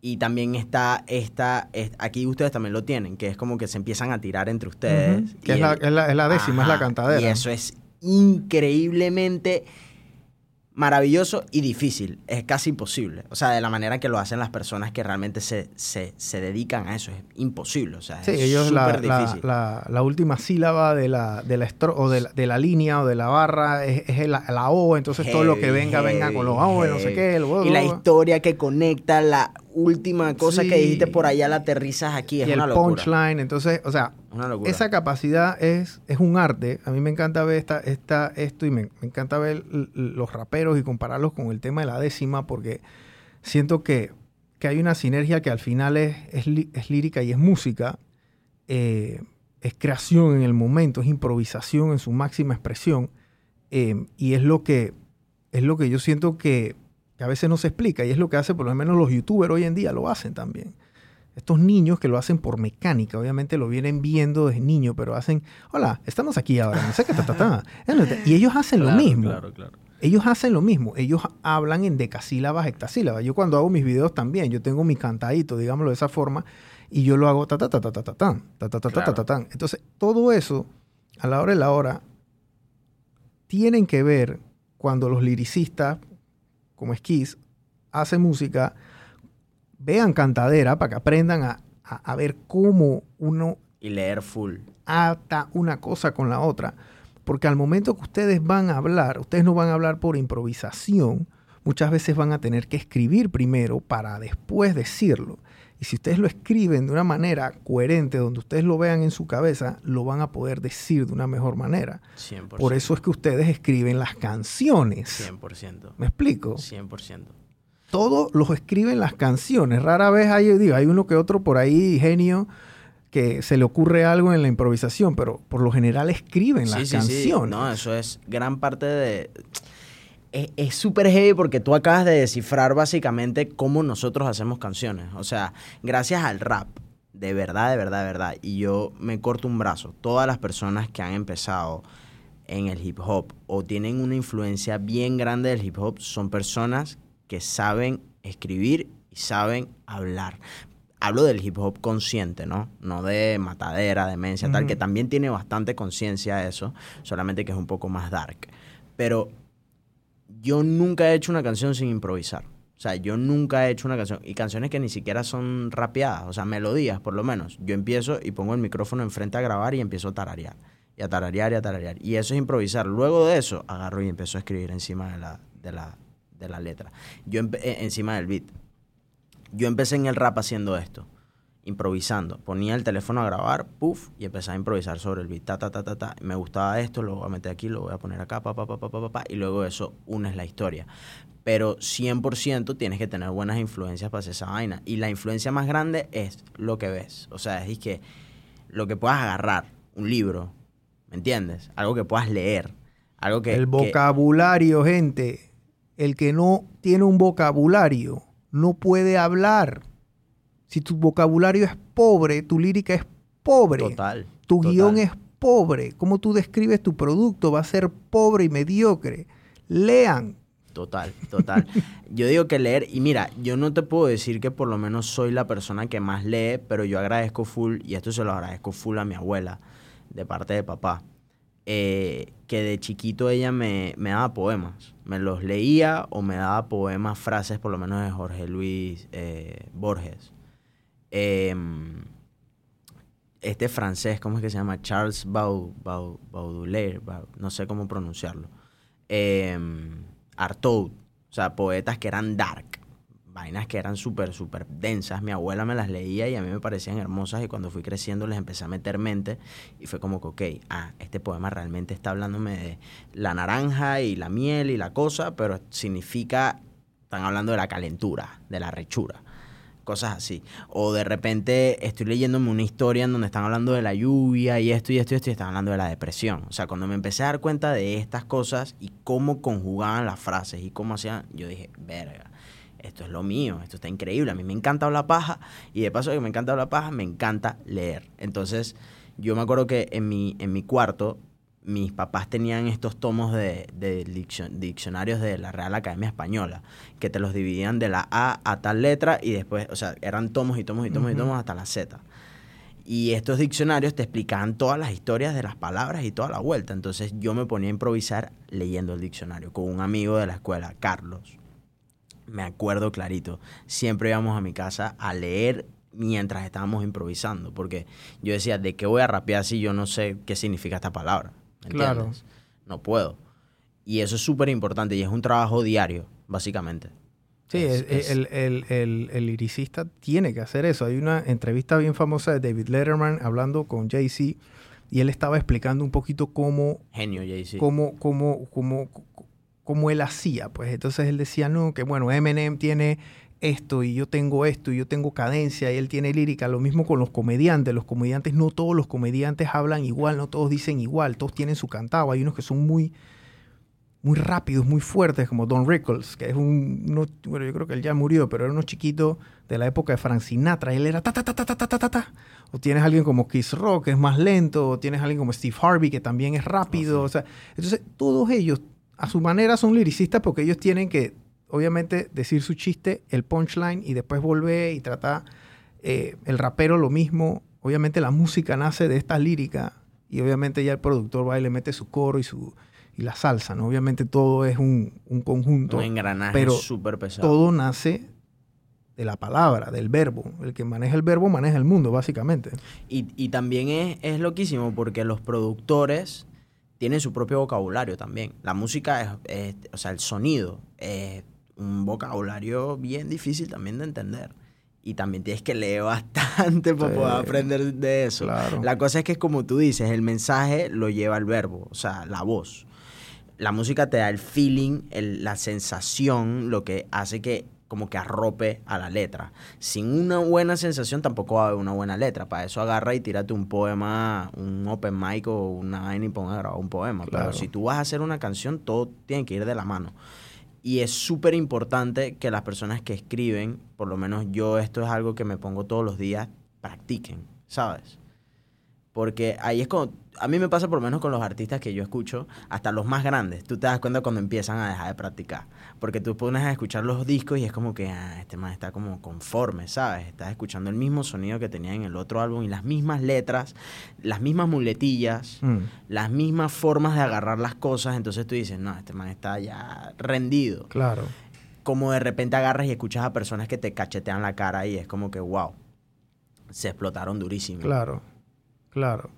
Y también está esta, es- aquí ustedes también lo tienen, que es como que se empiezan a tirar entre ustedes. Que es la, el- es la- es la décima, es la cantadera. Y eso es increíblemente maravilloso y difícil. Es casi imposible. O sea, de la manera que lo hacen las personas que realmente se, se, se dedican a eso. Es imposible. O sea, Sí, es ellos la, súper la, difícil. la- la última sílaba de la, de la, estro- o de la, de la línea o de la barra es, es la, O, entonces todo lo que Heavy, venga, venga con los O, no sé qué. el- Y la historia que conecta la última cosa que dijiste por allá, la aterrizas aquí. Es y el una locura. punchline. Entonces, o sea, Una esa capacidad es, es un arte. A mí me encanta ver esta, esta, esto y me, me encanta ver los raperos y compararlos con el tema de la décima porque siento que, que hay una sinergia que al final es, es lírica y es música. eh, es creación en el momento, es improvisación en su máxima expresión. eh, y es lo que es lo que yo siento que, que a veces no se explica y es lo que hace por lo menos los youtubers hoy en día lo hacen también. Estos niños que lo hacen por mecánica, obviamente lo vienen viendo desde niño, pero hacen, hola, estamos aquí ahora, no sé qué, ta, ta, ta". Y ellos hacen Claro, lo mismo. Claro, claro. Ellos hacen lo mismo. Ellos hablan en decasílabas, hectasílabas. Yo cuando hago mis videos también, yo tengo mi cantadito, digámoslo de esa forma, y yo lo hago ta ta ta ta ta ta tan, ta ta ta ta ta ta tan. Entonces, todo eso, a la hora de la hora, tienen que ver cuando los liricistas, como Esquís, hacen música, vean cantadera para que aprendan a, a- a ver cómo uno Y leer full. ata una cosa con la otra. Porque al momento que ustedes van a hablar, ustedes no van a hablar por improvisación, muchas veces van a tener que escribir primero para después decirlo. Y si ustedes lo escriben de una manera coherente, donde ustedes lo vean en su cabeza, lo van a poder decir de una mejor manera. 100%. Por eso es que ustedes escriben las canciones. 100%. ¿Me explico? 100%. todos los escriben las canciones. Rara vez hay, digo, hay uno que otro por ahí, genio, que se le ocurre algo en la improvisación, pero por lo general escriben las Sí, sí, sí. canciones. No, eso es gran parte de... Es súper heavy porque tú acabas de descifrar básicamente cómo nosotros hacemos canciones. O sea, gracias al rap, de verdad, de verdad, de verdad. Y yo me corto un brazo. Todas las personas que han empezado en el hip hop o tienen una influencia bien grande del hip hop son personas que saben escribir y saben hablar. Hablo del hip hop consciente, ¿no? No de matadera, demencia, tal, que también tiene bastante conciencia eso, solamente que es un poco más dark. Pero yo nunca he hecho una canción sin improvisar. O sea, yo nunca he hecho una canción. Y canciones que ni siquiera son rapeadas, o sea, melodías por lo menos. Yo empiezo y pongo el micrófono enfrente a grabar y empiezo a tararear. Y a tararear y a tararear. Y eso es improvisar. Luego de eso, agarro y empiezo a escribir encima de la, de la, de la letra. Yo eh, encima del beat. Yo empecé en el rap haciendo esto, improvisando. Ponía el teléfono a grabar, puff, y empecé a improvisar sobre el beat. Ta, ta, ta, ta, ta. Me gustaba esto, lo voy a meter aquí, lo voy a poner acá, pa, pa, pa, pa, pa, pa, pa, y luego de eso unes la historia. Pero 100% tienes que tener buenas influencias para hacer esa vaina. Y la influencia más grande es lo que ves. O sea, es que lo que puedas agarrar, un libro, ¿me entiendes? Algo que puedas leer. Algo que... el que- vocabulario, gente. El que no tiene un vocabulario no puede hablar. Si tu vocabulario es pobre, tu lírica es pobre. Total. Tu total. guion es pobre. Cómo tú describes tu producto va a ser pobre y mediocre. Lean. Total, total. [laughs] Yo digo que leer, y mira, yo no te puedo decir que por lo menos soy la persona que más lee, pero yo agradezco full, y esto se lo agradezco full a mi abuela, de parte de papá, eh, que de chiquito ella me, me daba poemas. Me los leía o me daba poemas, frases por lo menos de Jorge Luis eh, Borges. Em, este francés, ¿cómo es que se llama? Charles Bau, Bau- Baudelaire, Bau- no sé cómo pronunciarlo. Em, Artaud, o sea, poetas que eran dark, vainas que eran súper, súper densas. Mi abuela me las leía y a mí me parecían hermosas y cuando fui creciendo les empecé a meter mente y fue como que, ok, ah, este poema realmente está hablándome de la naranja y la miel y la cosa, pero significa, están hablando de la calentura, de la rechura cosas así. O de repente estoy leyéndome una historia en donde están hablando de la lluvia y esto y esto y esto y están hablando de la depresión. O sea, cuando me empecé a dar cuenta de estas cosas y cómo conjugaban las frases y cómo hacían, yo dije, verga, esto es lo mío, esto está increíble. A mí me encanta hablar paja y de paso que me encanta hablar paja, me encanta leer. Entonces, yo me acuerdo que en mi, en mi cuarto mis papás tenían estos tomos de, de diccionarios de la Real Academia Española, que te los dividían de la A a tal letra y después, o sea, eran tomos y tomos y tomos y tomos hasta la Z. Y estos diccionarios te explicaban todas las historias de las palabras y toda la vuelta. Entonces yo me ponía a improvisar leyendo el diccionario con un amigo de la escuela, Carlos. Me acuerdo clarito. Siempre íbamos a mi casa a leer mientras estábamos improvisando. Porque yo decía, ¿de qué voy a rapear si yo no sé qué significa esta palabra? Claro. No puedo. Y eso es súper importante y es un trabajo diario, básicamente. Sí, el, el, el, el, liricista tiene que hacer eso. Hay una entrevista bien famosa de David Letterman hablando con Jay-Z y él estaba explicando un poquito cómo... Genio Jay-Z. Cómo, cómo, cómo, cómo él hacía. Pues entonces él decía, no, que bueno, Eminem tiene esto y yo tengo esto y yo tengo cadencia y él tiene lírica. Lo mismo con los comediantes. Los comediantes, no todos los comediantes hablan igual, no todos dicen igual, todos tienen su cantado. Hay unos que son muy, muy rápidos, muy fuertes, como Don Rickles, que es un, bueno, yo creo que él ya murió, pero era uno chiquito de la época de Frank Sinatra. Él era ta, ta, ta, ta, ta, ta, ta, ta. O tienes alguien como Kiss Rock, que es más lento, o tienes alguien como Steve Harvey, que también es rápido. Oh, o sea, entonces todos ellos a su manera son lyricistas porque ellos tienen que obviamente decir su chiste, el punchline y después volver y tratar eh, el rapero lo mismo. Obviamente la música nace de esta lírica y obviamente ya el productor va y le mete su coro y su y la salsa, ¿no? Obviamente todo es un, conjunto. Un engranaje súper pesado. Todo nace de la palabra, del verbo. El que maneja el verbo maneja el mundo, básicamente. Y, también es, es, loquísimo porque los productores tienen su propio vocabulario también. La música es, o sea, el sonido es un vocabulario bien difícil también de entender. Y también tienes que leer [laughs] bastante para poder aprender de eso. La cosa es que, como tú dices, el mensaje lo lleva el verbo, o sea, la voz la música te da el feeling, la sensación, lo que hace que como que arrope a la letra. Sin una buena sensación tampoco va a haber una buena letra. Para eso agarra y tírate un poema, un open mic o una vaina y ponga a grabar un poema. Pero si tú vas a hacer una canción, todo tiene que ir de la mano. Y es súper importante que las personas que escriben, por lo menos yo esto es algo que me pongo todos los días, practiquen, ¿sabes? Porque ahí es como, a mí me pasa por lo menos con los artistas que yo escucho, hasta los más grandes, tú te das cuenta cuando empiezan a dejar de practicar. Porque tú pones a escuchar los discos y es como que, ah, este man está como conforme, ¿sabes? Estás escuchando el mismo sonido que tenía en el otro álbum y las mismas letras, las mismas muletillas, mm. las mismas formas de agarrar las cosas. Entonces tú dices, no, este man está ya rendido. Claro. Como de repente agarras y escuchas a personas que te cachetean la cara y es como que, wow, se explotaron durísimo. Claro. Claro.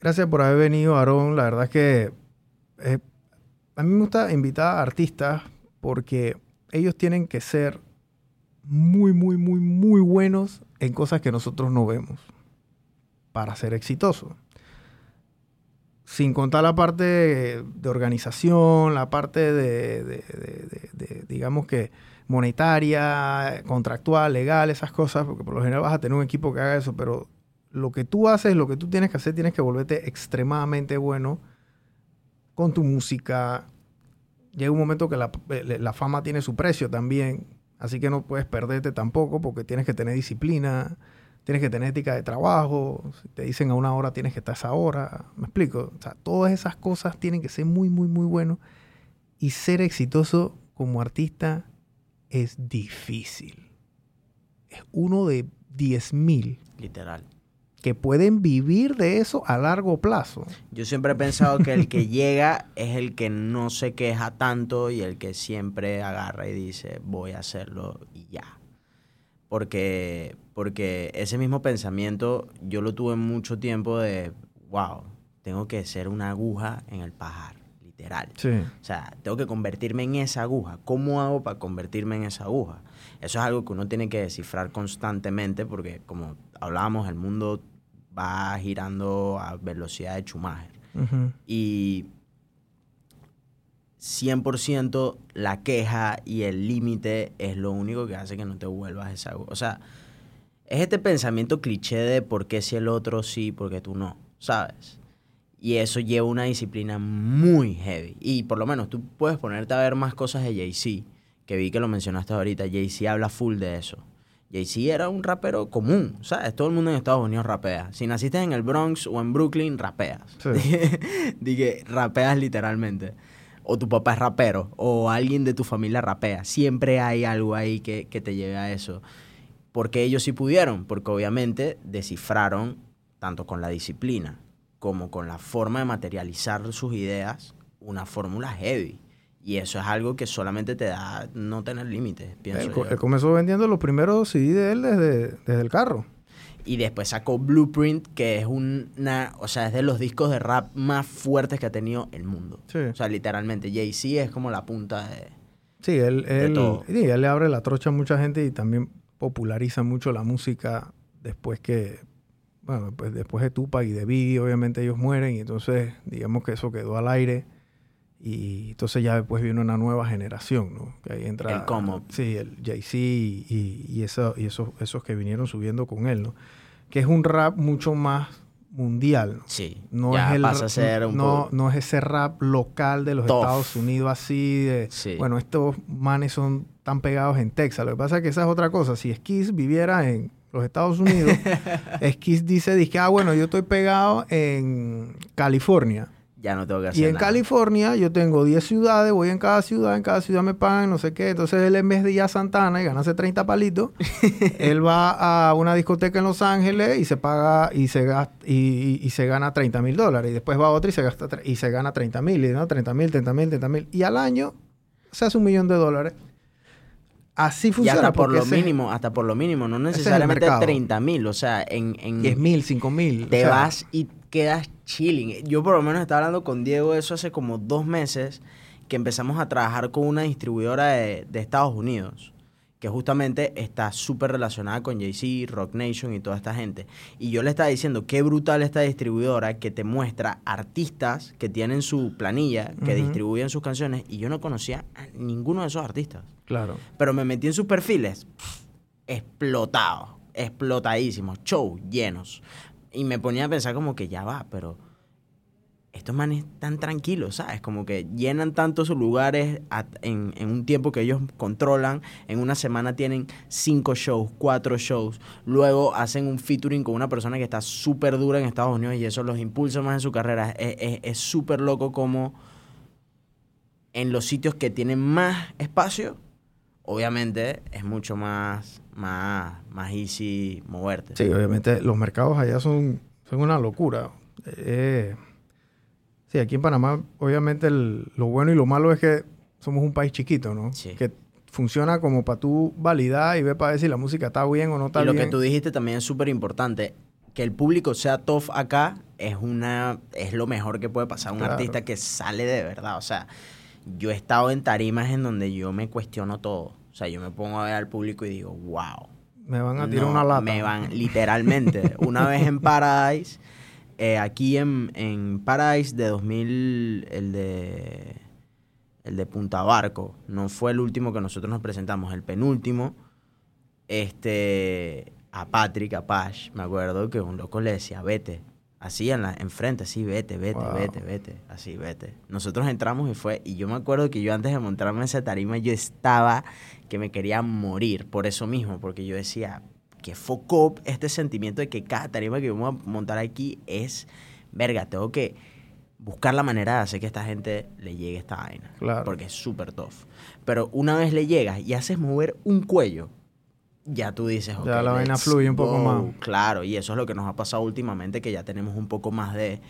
Gracias por haber venido, Aarón. La verdad es que a mí me gusta invitar a artistas porque ellos tienen que ser muy, muy, muy, muy buenos en cosas que nosotros no vemos para ser exitosos. Sin contar la parte de organización, la parte de, digamos que monetaria, contractual, legal, esas cosas, porque por lo general vas a tener un equipo que haga eso, pero lo que tú haces, lo que tú tienes que hacer, tienes que volverte extremadamente bueno con tu música. Llega un momento que eh, la, fama tiene su precio también, así que no puedes perderte tampoco porque tienes que tener disciplina, tienes que tener ética de trabajo, si te dicen a una hora tienes que estar a esa hora, me explico, o sea, todas esas cosas tienen que ser muy, muy, muy buenos y ser exitoso como artista es difícil. Es uno de 10 mil. Literal que pueden vivir de eso a largo plazo. Yo siempre he pensado que el que [laughs] llega es el que no se queja tanto y el que siempre agarra y dice, voy a hacerlo y ya. Porque, porque ese mismo pensamiento yo lo tuve mucho tiempo de, wow, tengo que ser una aguja en el pajar, literal. O sea, tengo que convertirme en esa aguja. ¿Cómo hago para convertirme en esa aguja? Eso es algo que uno tiene que descifrar constantemente porque, como hablábamos, el mundo va girando a velocidad de Schumacher. Y 100% la queja y el límite es lo único que hace que no te vuelvas esa... O sea, es este pensamiento cliché de por qué si el otro sí, porque tú no, ¿sabes? Y eso lleva una disciplina muy heavy. Y por lo menos tú puedes ponerte a ver más cosas de Jay-Z, que vi que lo mencionaste ahorita. Jay-Z habla full de eso. Jay-Z era un rapero común, ¿sabes? Todo el mundo en Estados Unidos rapea. Si naciste en el Bronx o en Brooklyn, rapeas. [laughs] Dije, rapeas literalmente. O tu papá es rapero, o alguien de tu familia rapea. Siempre hay algo ahí que, que te lleve a eso. Porque ellos sí pudieron, porque obviamente descifraron, tanto con la disciplina como con la forma de materializar sus ideas, una fórmula heavy. Y eso es algo que solamente te da no tener límites, pienso él, comenzó vendiendo los primeros CD de él desde, desde el carro. Y después sacó Blueprint, que es una, o sea, es de los discos de rap más fuertes que ha tenido el mundo. O sea, literalmente, Jay-Z es como la punta de. Sí, él, él, él le abre la trocha a mucha gente y también populariza mucho la música después que, bueno, pues después de Tupac y de Biggie, obviamente ellos mueren y entonces digamos que eso quedó al aire y entonces ya después viene una nueva generación, ¿no? Que ahí entra... El cómo. Sí, el Jay-Z y, y, eso, y esos, esos que vinieron subiendo con él, ¿no? Que es un rap mucho más mundial. ¿no? Sí. No ya es el, pasa a ser un no, no es ese rap local de los Estados Unidos así de... Sí. Bueno, estos manes son tan pegados en Texas. Lo que pasa es que esa es otra cosa. Si Skiz viviera en los Estados Unidos, [laughs] Skiz dice, dice, ah, bueno, yo estoy pegado en California. Ya no tengo que hacer Y en nada. California yo tengo 10 ciudades, voy en cada ciudad, en cada ciudad me pagan, no sé qué. Entonces él en vez de ir a Santana y ganarse 30 palitos, [laughs] él va a una discoteca en Los Ángeles y se paga y se gasta, y, y se gana 30 mil dólares. Y después va a otra y se gasta y se gana 30 mil, ¿no? 30 mil, 30 mil, 30 mil. Y al año se hace un millón de dólares. Así Y funciona. hasta por lo mínimo, hasta por lo mínimo, no necesariamente mercado. 30 mil, o sea, en... en 10 mil, 5 mil. te vas y quedas chilling. Yo por lo menos estaba hablando con Diego de eso hace como dos meses que empezamos a trabajar con una distribuidora de, de Estados Unidos que justamente está súper relacionada con Jay-Z, Rock Nation y toda esta gente. Y yo le estaba diciendo, qué brutal esta distribuidora que te muestra artistas que tienen su planilla, que distribuyen sus canciones, y yo no conocía a ninguno de esos artistas. Claro. Pero me metí en sus perfiles, explotados, explotadísimos, show llenos. Y me ponía a pensar como que ya va, pero estos manes están tranquilos, ¿sabes? Como que llenan tantos lugares en, en un tiempo que ellos controlan. En una semana tienen cinco shows, cuatro shows. Luego hacen un featuring con una persona que está súper dura en Estados Unidos y eso los impulsa más en su carrera. Es súper loco como en los sitios que tienen más espacio, obviamente es mucho más, más, más easy moverte. Sí, obviamente los mercados allá son, son una locura. Eh, sí, aquí en Panamá, obviamente el- lo bueno y lo malo es que somos un país chiquito, ¿no? Sí. Que funciona como para tú validar y ver para ver si la música está bien o no está y lo bien. que tú dijiste también es súper importante. Que el público sea tough acá es una es lo mejor que puede pasar a un Claro. artista que sale de verdad. O sea, yo he estado en tarimas en donde yo me cuestiono todo. O sea, yo me pongo a ver al público y digo, wow. Me van a tirar No, una lata. Me van, literalmente. [laughs] una vez en Paradise, eh, aquí en, en Paradise de 2000, el de, el de Punta Barco, no fue el último que nosotros nos presentamos, el penúltimo, este, a Patrick, a Pash, me acuerdo que un loco le decía, vete. Así en la, enfrente, así, vete, vete, Wow. vete, vete, así, vete. Nosotros entramos y fue, y yo me acuerdo que yo antes de montarme en esa tarima, yo estaba que me quería morir por eso mismo, porque yo decía, que focó este sentimiento de que cada tarima que vamos a montar aquí es, verga, tengo que buscar la manera de hacer que esta gente le llegue esta vaina. Claro. Porque es súper tough. Pero una vez le llegas y haces mover un cuello, ya tú dices, ok, Ya la vaina fluye un poco más. Claro, y eso es lo que nos ha pasado últimamente, que ya tenemos un poco más de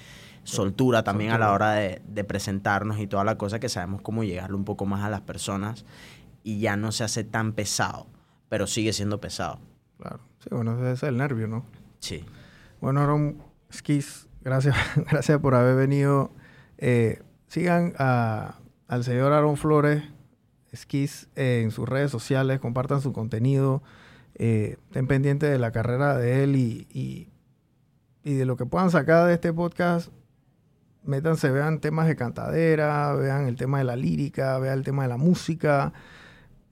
soltura también a la Soltura. hora de, de presentarnos y toda la cosa, que sabemos cómo llegarle un poco más a las personas y ya no se hace tan pesado, pero sigue siendo pesado. Claro. Sí, bueno, ese es el nervio, ¿no? Sí. Bueno, Aaron Skis, gracias, [laughs] gracias por haber venido. Eh, sigan a- al señor Aaron Flores Skis en sus redes sociales, compartan su contenido, eh, estén pendientes de la carrera de él y, y- y de lo que puedan sacar de este podcast. Métanse, vean temas de cantadera, vean el tema de la lírica, vean el tema de la música,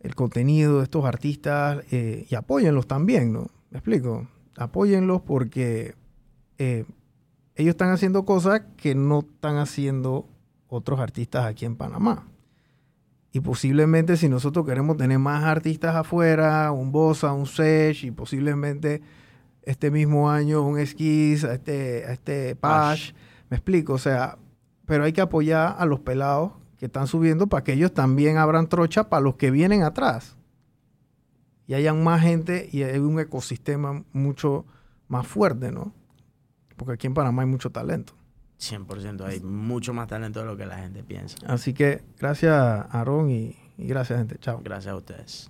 el contenido de estos artistas eh, y apóyenlos también, ¿no? ¿Me explico? Apóyenlos porque eh, ellos están haciendo cosas que no están haciendo otros artistas aquí en Panamá. Y posiblemente si nosotros queremos tener más artistas afuera, un Bossa, un Sech, y posiblemente este mismo año un Esquiz, a este, a este Pash, me explico, o sea, pero hay que apoyar a los pelados que están subiendo para que ellos también abran trocha para los que vienen atrás. Y hayan más gente y hay un ecosistema mucho más fuerte, ¿no? Porque aquí en Panamá hay mucho talento. 100%, hay mucho más talento de lo que la gente piensa. Así que gracias, Aaron, y, y gracias, gente. Chao. Gracias a ustedes.